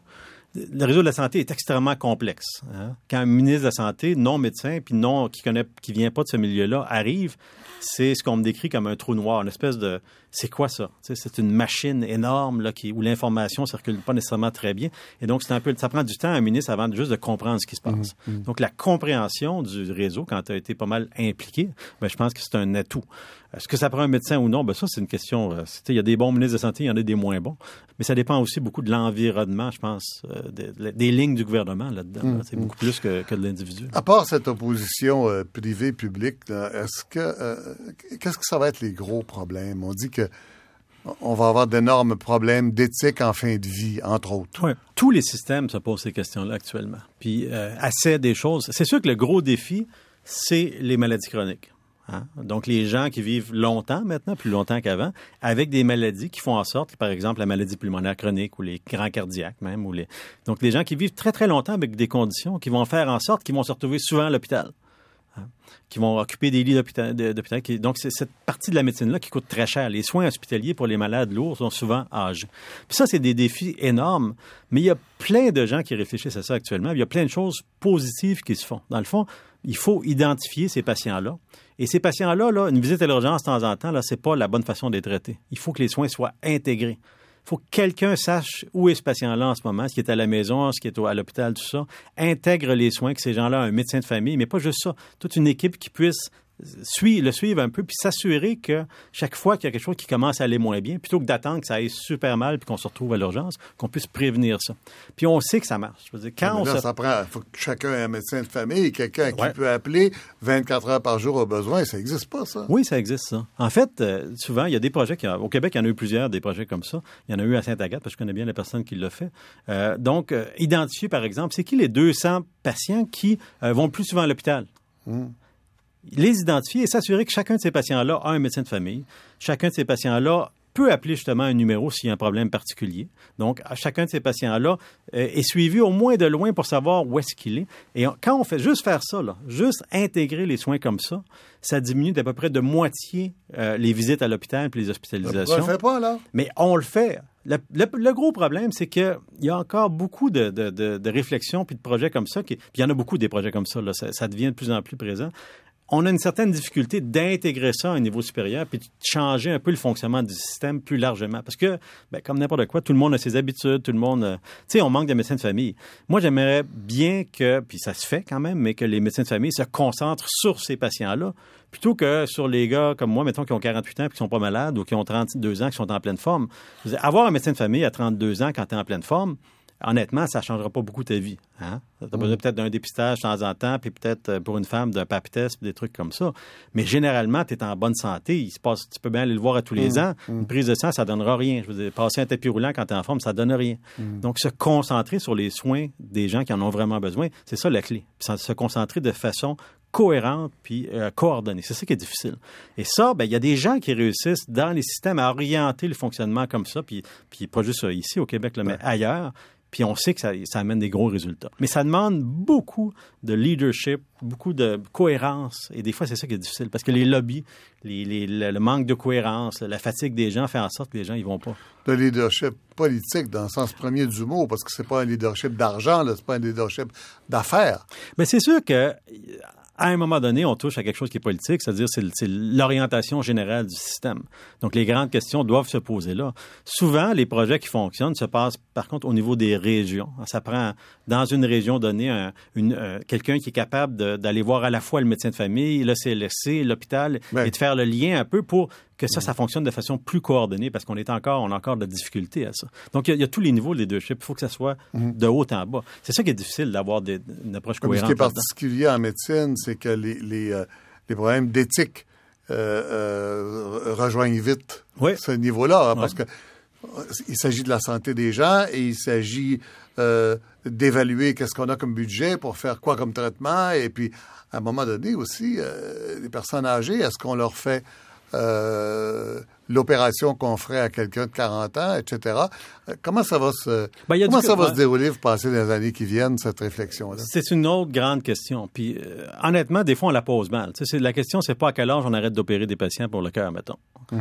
Le réseau de la santé est extrêmement complexe. hein. Quand un ministre de la Santé, non médecin, puis non, qui connaît, qui vient pas de ce milieu-là, arrive, c'est ce qu'on me décrit comme un trou noir, une espèce de. C'est quoi ça? C'est une machine énorme là, qui, où l'information circule pas nécessairement très bien. Et donc, c'est un peu. Ça prend du temps à un ministre avant de juste de comprendre ce qui se passe. Donc, la compréhension du réseau, quand tu as été pas mal impliqué, ben, je pense que c'est un atout. Est-ce que ça prend un médecin ou non? Ben, ça, c'est une question. euh, Il y a des bons ministres de santé, il y en a des moins bons. Mais ça dépend aussi beaucoup de l'environnement, je pense, euh, des, des lignes du gouvernement là-dedans. là. C'est beaucoup plus que, que de l'individu. À part cette opposition euh, privée-publique, est-ce que euh, qu'est-ce que ça va être les gros problèmes? On dit que on va avoir d'énormes problèmes d'éthique en fin de vie, entre autres. Ouais. Tous les systèmes se posent ces questions-là actuellement. Puis, euh, assez des choses. C'est sûr que le gros défi, c'est les maladies chroniques. Hein? Donc, les gens qui vivent longtemps maintenant, plus longtemps qu'avant, avec des maladies qui font en sorte, par exemple, la maladie pulmonaire chronique ou les grands cardiaques même. Ou les... Donc, les gens qui vivent très, très longtemps avec des conditions qui vont faire en sorte qu'ils vont se retrouver souvent à l'hôpital hein, qui vont occuper des lits d'hôpital. Donc, c'est cette partie de la médecine-là qui coûte très cher. Les soins hospitaliers pour les malades lourds sont souvent âgés. Puis ça, c'est des défis énormes, mais il y a plein de gens qui réfléchissent à ça actuellement. Il y a plein de choses positives qui se font. Dans le fond, il faut identifier ces patients-là. Et ces patients-là, là, une visite à l'urgence de temps en temps, là, c'est pas la bonne façon d'être traité. Il faut que les soins soient intégrés. Il faut que quelqu'un sache où est ce patient-là en ce moment, ce qui est à la maison, ce qui est à l'hôpital, tout ça. Intègre les soins, que ces gens-là, un médecin de famille, mais pas juste ça. Toute une équipe qui puisse suivre, le suivre un peu, puis s'assurer que chaque fois qu'il y a quelque chose qui commence à aller moins bien, plutôt que d'attendre que ça aille super mal puis qu'on se retrouve à l'urgence, qu'on puisse prévenir ça. Puis on sait que ça marche. Je veux dire, quand on se- ça prend, faut que chacun ait un médecin de famille, quelqu'un qui peut appeler 24 heures par jour au besoin. Ça n'existe pas, ça? Oui, ça existe, ça. En fait, euh, souvent, il y a des projets qui... Au Québec, il y en a eu plusieurs, des projets comme ça. Il y en a eu à Sainte-Agathe, parce que je connais bien la personne qui l'a fait. Euh, donc, euh, identifier, par exemple, c'est qui les 200 patients qui vont plus souvent à l'hôpital? Les identifier et s'assurer que chacun de ces patients-là a un médecin de famille. Chacun de ces patients-là peut appeler justement un numéro s'il y a un problème particulier. Donc, à chacun de ces patients-là euh, est suivi au moins de loin pour savoir où est-ce qu'il est. Et on- quand on fait juste faire ça, là, juste intégrer les soins comme ça, ça diminue d'à peu près de moitié euh, les visites à l'hôpital et les Pourquoi on hospitalisations. le fait pas, alors? Mais on le fait. Le, le- le gros problème, c'est qu'il y a encore beaucoup de, de, de- de réflexions puis de projets comme ça. Qui, puis il y en a beaucoup des projets comme ça. Là, ça, ça devient de plus en plus présent. On a une certaine difficulté d'intégrer ça à un niveau supérieur puis de changer un peu le fonctionnement du système plus largement. Parce que, ben, comme n'importe quoi, tout le monde a ses habitudes, tout le monde... euh, tu sais, on manque de médecins de famille. Moi, j'aimerais bien que, puis ça se fait quand même, mais que les médecins de famille se concentrent sur ces patients-là plutôt que sur les gars comme moi, mettons, qui ont 48 ans et qui sont pas malades ou qui ont 32 ans qui sont en pleine forme. Avoir un médecin de famille à 32 ans quand tu es en pleine forme, honnêtement, ça ne changera pas beaucoup ta vie. Hein? Tu as besoin peut-être d'un dépistage de temps en temps, puis peut-être euh, pour une femme d'un pap test, des trucs comme ça. Mais généralement, tu es en bonne santé. Il se passe, tu peux bien aller le voir à tous les ans. Une prise de sang, ça donnera rien. Je veux dire, passer un tapis roulant quand tu es en forme, ça donne rien. Donc, se concentrer sur les soins des gens qui en ont vraiment besoin, c'est ça la clé. Puis se concentrer de façon cohérente puis euh, coordonnée. C'est ça qui est difficile. Et ça, ben, il y a des gens qui réussissent dans les systèmes à orienter le fonctionnement comme ça, puis, puis pas juste euh, ici au Québec, là, mais ailleurs. Puis on sait que ça, ça amène des gros résultats. Mais ça demande beaucoup de leadership, beaucoup de cohérence. Et des fois, c'est ça qui est difficile. Parce que les lobbies, les, les- le, le manque de cohérence, la fatigue des gens fait en sorte que les gens, ils vont pas. de leadership politique dans le sens premier du mot, parce que c'est pas un leadership d'argent, c'est pas un leadership d'affaires. Mais c'est sûr que à un moment donné, on touche à quelque chose qui est politique, c'est-à-dire c'est l'orientation générale du système. Donc les grandes questions doivent se poser là. Souvent, les projets qui fonctionnent se passent par contre au niveau des régions. Ça prend dans une région donnée un- euh, quelqu'un qui est capable d'aller voir à la fois le médecin de famille, le CLSC, l'hôpital Ouais. et de faire le lien un peu pour que ça, ça fonctionne de façon plus coordonnée parce qu'on est encore, on a encore de la difficulté à ça. Donc, il y, a- il y a tous les niveaux de leadership. Il faut que ça soit de haut en bas. C'est ça qui est difficile d'avoir des- une approche Comme ce cohérente. qui est particulier en médecine, c'est que les, les, euh, les problèmes d'éthique euh, euh, rejoignent vite Oui. ce niveau-là, hein, parce Ouais. que il s'agit de la santé des gens et il s'agit euh, d'évaluer qu'est-ce qu'on a comme budget pour faire quoi comme traitement et puis à un moment donné aussi euh, les personnes âgées est-ce qu'on leur fait euh, l'opération qu'on ferait à quelqu'un de 40 ans, etc. Euh, Comment ça va se Ben, comment ça va se dérouler, vous pensez, dans les années qui viennent, cette réflexion-là? C'est une autre grande question. Puis, euh, honnêtement, des fois, on la pose mal. C'est- la question, c'est pas à quel âge on arrête d'opérer des patients pour le cœur, mettons.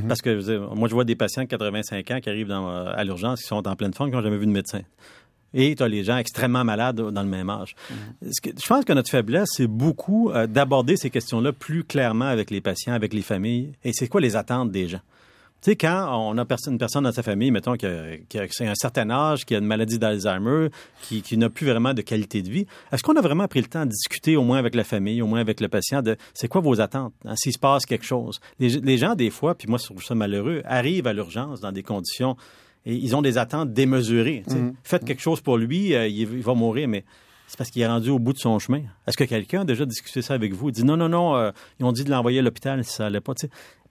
Parce que, je veux dire, moi, je vois des patients de 85 ans qui arrivent dans, à l'urgence, qui sont en pleine forme, qui n'ont jamais vu de médecin. Et tu as les gens extrêmement malades dans le même âge. Ce que- je pense que notre faiblesse, c'est beaucoup euh, d'aborder ces questions-là plus clairement avec les patients, avec les familles. Et c'est quoi les attentes des gens? Tu sais, quand on a une personne dans sa famille, mettons, qui a, qui a- qui a un certain âge, qui a une maladie d'Alzheimer, qui, qui n'a plus vraiment de qualité de vie, est-ce qu'on a vraiment pris le temps de discuter au moins avec la famille, au moins avec le patient, de c'est quoi vos attentes, hein, s'il se passe quelque chose? Les, les gens, des fois, puis moi, je trouve ça malheureux, arrivent à l'urgence dans des conditions et ils ont des attentes démesurées. sais. Faites quelque chose pour lui, euh, il, il va mourir, mais c'est parce qu'il est rendu au bout de son chemin. Est-ce que quelqu'un a déjà discuté ça avec vous? Il dit non, non, non, euh, ils ont dit de l'envoyer à l'hôpital si ça allait pas.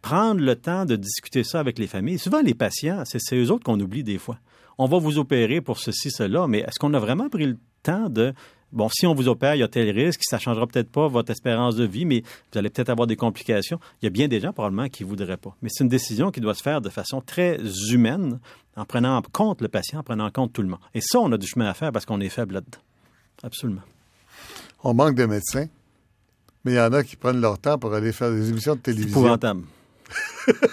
Prendre le temps de discuter ça avec les familles. Souvent, les patients, c'est c'est eux autres qu'on oublie des fois. On va vous opérer pour ceci, cela, mais est-ce qu'on a vraiment pris le temps de Bon, si on vous opère, il y a tel risque, ça changera peut-être pas votre espérance de vie, mais vous allez peut-être avoir des complications. Il y a bien des gens probablement qui voudraient pas. Mais c'est une décision qui doit se faire de façon très humaine, en prenant en compte le patient, en prenant en compte tout le monde. Et ça, on a du chemin à faire parce qu'on est faible là-dedans. Absolument. On manque de médecins, mais il y en a qui prennent leur temps pour aller faire des émissions de C'est télévision. épouvantable.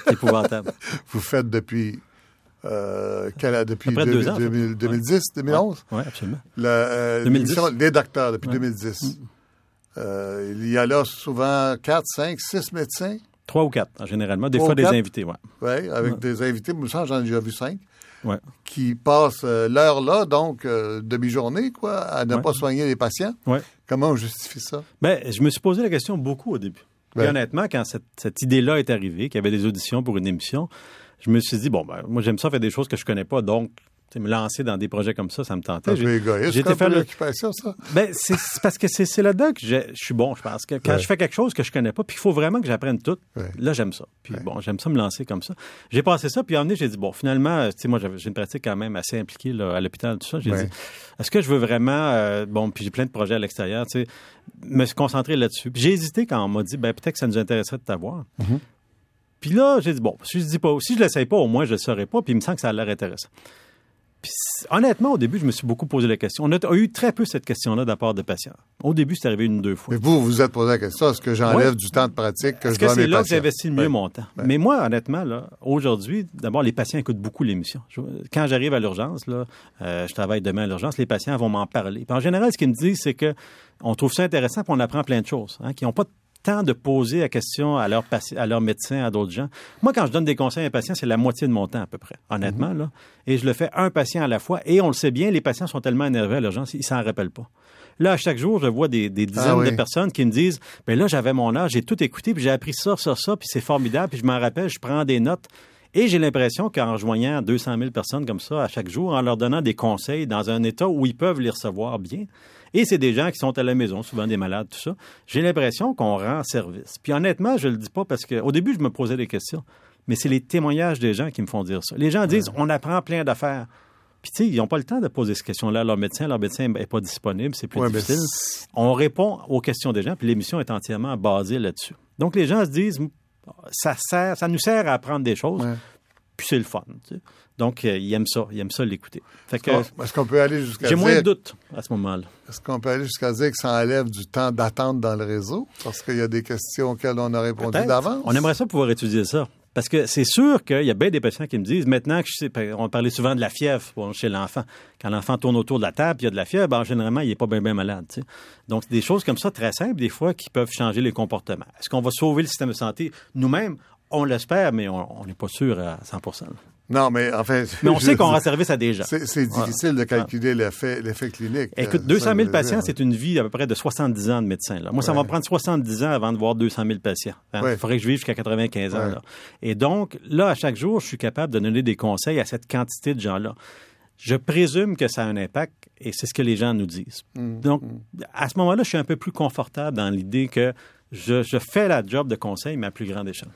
C'est épouvantable. Vous faites depuis, euh, depuis À peu près deux 2000- ans, 2000- ça. 2010, 2011? Oui, absolument. La, euh, 2010. l'émission Les Docteurs, depuis Ouais. 2010. Euh, il y a là souvent 4, 5, 6 médecins, Trois ou quatre, en généralement. Des fois, des quatre? invités, ouais. ouais, avec Ouais. des invités, moi, j'en ai déjà vu 5, Ouais. qui passent l'heure là, donc euh, demi-journée, quoi, à ne Ouais. pas soigner les patients. Ouais. Comment on justifie ça? Ben, je me suis posé la question beaucoup au début. Puis Ouais. honnêtement, quand cette, cette idée-là est arrivée, qu'il y avait des auditions pour une émission, je me suis dit, bon, ben, moi, j'aime ça faire des choses que je connais pas, donc, me lancer dans des projets comme ça, ça me tentait. Un J'ai- été faire le- ça. Ben, c'est parce que c'est là-dedans que je suis bon, je pense. Que quand Ouais. je fais quelque chose que je connais pas, puis il faut vraiment que j'apprenne tout, Ouais. là, j'aime ça. Puis Ouais. bon, j'aime ça me lancer comme ça. J'ai passé ça, puis à un moment j'ai dit, bon, finalement, tu sais, moi, j'ai une pratique quand même assez impliquée là, à l'hôpital, tout ça. J'ai dit, est-ce que je veux vraiment, euh, bon, puis j'ai plein de projets à l'extérieur, tu sais, me concentrer là-dessus. Puis j'ai hésité quand on m'a dit, ben, peut-être que ça nous intéresserait de t'avoir. Mm-hmm. Puis là, j'ai dit, bon, si je dis pas, si je l'essaye pas, au moins, je le saurais pas, puis il me semble que ça a l'air intéressant. Puis, honnêtement, au début, je me suis beaucoup posé la question. On a, eu très peu cette question-là de la part de patients. Au début, c'est arrivé une ou deux fois. Mais vous, vous vous êtes posé la question, est-ce que j'enlève Ouais. du temps de pratique que Est-ce je que dois à c'est mes là que j'investis le mieux Ouais. mon temps? Ouais. Mais moi, honnêtement, là, aujourd'hui, d'abord, les patients écoutent beaucoup l'émission. Je- Quand j'arrive à l'urgence, là, euh, je travaille demain à l'urgence, les patients vont m'en parler. Puis en général, ce qu'ils me disent, c'est que on trouve ça intéressant puis on apprend plein de choses, hein, qui n'ont pas temps de poser la question à leurs à leur médecin, à d'autres gens. Moi, quand je donne des conseils à un patient, c'est la moitié de mon temps à peu près, honnêtement. là. Et je le fais un patient à la fois. Et on le sait bien, les patients sont tellement énervés à l'urgence, ils s'en rappellent pas. Là, à chaque jour, je vois des, des dizaines Ah oui. de personnes qui me disent, ben là, j'avais mon âge, j'ai tout écouté, puis j'ai appris ça, ça, ça, puis c'est formidable, puis je m'en rappelle, je prends des notes. Et j'ai l'impression qu'en rejoignant 200 000 personnes comme ça à chaque jour, en leur donnant des conseils dans un état où ils peuvent les recevoir bien, et c'est des gens qui sont à la maison, souvent des malades, tout ça, j'ai l'impression qu'on rend service. Puis honnêtement, je le dis pas parce que au début, je me posais des questions, mais c'est les témoignages des gens qui me font dire ça. Les gens disent, on apprend plein d'affaires. Puis, tu sais, ils n'ont pas le temps de poser ces questions-là à leur médecin. Leur médecin n'est pas disponible, c'est plus Ouais, difficile. On répond aux questions des gens, puis l'émission est entièrement basée là-dessus. Donc, les gens se disent, ça, sert, ça nous sert à apprendre des choses, Ouais. Puis c'est le fun. tu sais. Donc, euh, ils aiment ça, ils aiment ça l'écouter. Est-ce qu'on peut aller jusqu'à j'ai moins de doutes à ce moment-là. est-ce qu'on peut aller jusqu'à dire que ça enlève du temps d'attente dans le réseau? Parce qu'il y a des questions auxquelles on a répondu d'avance. On aimerait ça pouvoir étudier ça. Parce que c'est sûr qu'il y a bien des patients qui me disent, maintenant que je sais, on parlait souvent de la fièvre chez l'enfant. Quand l'enfant tourne autour de la table, il y a de la fièvre, généralement, il n'est pas bien, malade. tu sais. Donc, c'est des choses comme ça, très simples, des fois, qui peuvent changer les comportements. Est-ce qu'on va sauver le système de santé nous-mêmes? On l'espère, mais on n'est pas sûr à 100 là. Non, mais enfin. Mais on sait qu'on rend service à des gens. C'est difficile de calculer l'effet l'effet clinique. Écoute, Euh, 200 ça 000 veut patients, c'est une vie à peu près de 70 ans de médecin. Là. Moi, ça va prendre 70 ans avant de voir 200 000 patients. Il Ouais. faudrait que je vive jusqu'à 95 ans. Là. Et donc, là, à chaque jour, je suis capable de donner des conseils à cette quantité de gens-là. Je présume que ça a un impact et c'est ce que les gens nous disent. Mm. Donc, à ce moment-là, je suis un peu plus confortable dans l'idée que je, je fais la job de conseil, mais à plus grande échelle.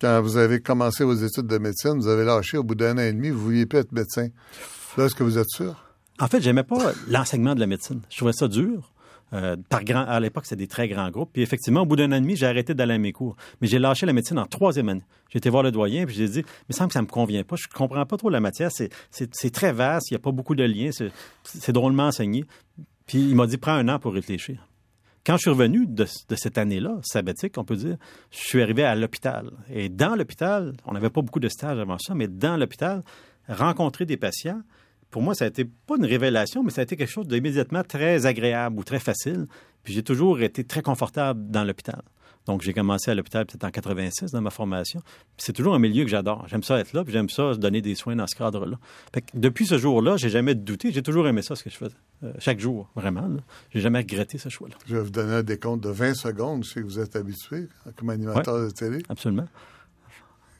Quand vous avez commencé vos études de médecine, vous avez lâché au bout d'un an et demi, vous vouliez plus être médecin. Là, est-ce que vous êtes sûr? En fait, j'aimais pas l'enseignement de la médecine. Je trouvais ça dur. Euh, à l'époque, c'était des très grands groupes. Puis effectivement, au bout d'un an et demi, j'ai arrêté d'aller à mes cours. Mais j'ai lâché la médecine en troisième année. J'ai été voir le doyen, puis j'ai dit, me semble que ça me convient pas. Je comprends pas trop la matière. C'est, très vaste. Il n'y a pas beaucoup de liens. C'est drôlement enseigné. Puis il m'a dit, prends un an pour réfléchir. Quand je suis revenu de, cette année-là, sabbatique, on peut dire, je suis arrivé à l'hôpital. Et dans l'hôpital, on n'avait pas beaucoup de stages avant ça, mais dans l'hôpital, rencontrer des patients, pour moi, ça a été pas une révélation, mais ça a été quelque chose d'immédiatement très agréable ou très facile. Puis j'ai toujours été très confortable dans l'hôpital. Donc j'ai commencé à l'hôpital peut-être en 86 dans ma formation. C'est toujours un milieu que j'adore. J'aime ça être là, puis j'aime ça donner des soins dans ce cadre-là. Fait que depuis ce jour-là, j'ai jamais douté. J'ai toujours aimé ça, ce que je faisais. Euh, chaque jour, vraiment. J'ai jamais regretté ce choix-là. Je vais vous donner un décompte de 20 secondes. Que vous êtes habitué comme animateur de télé. Absolument.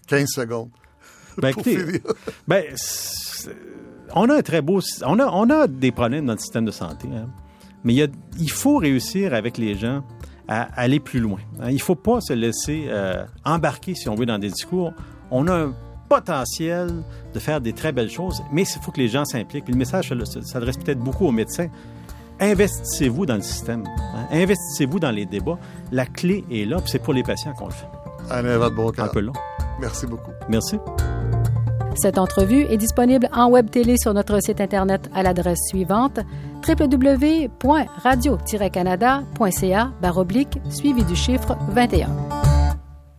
15 secondes. Ben, écoutez. Ben, on a un très beau. On a, on a des problèmes dans le système de santé, hein. mais il, y a- il faut réussir avec les gens à aller plus loin. hein. Il ne faut pas se laisser euh, embarquer, si on veut, dans des discours. On a un potentiel de faire des très belles choses, mais il faut que les gens s'impliquent. Le message s'adresse peut-être beaucoup aux médecins. Investissez-vous dans le système. hein. Investissez-vous dans les débats. La clé est là, puis c'est pour les patients qu'on le fait. Alain Un Vadeboncoeur. peu long. Merci beaucoup. Merci. Cette entrevue est disponible en web télé sur notre site internet à l'adresse suivante www.radio-canada.ca suivi du chiffre 21.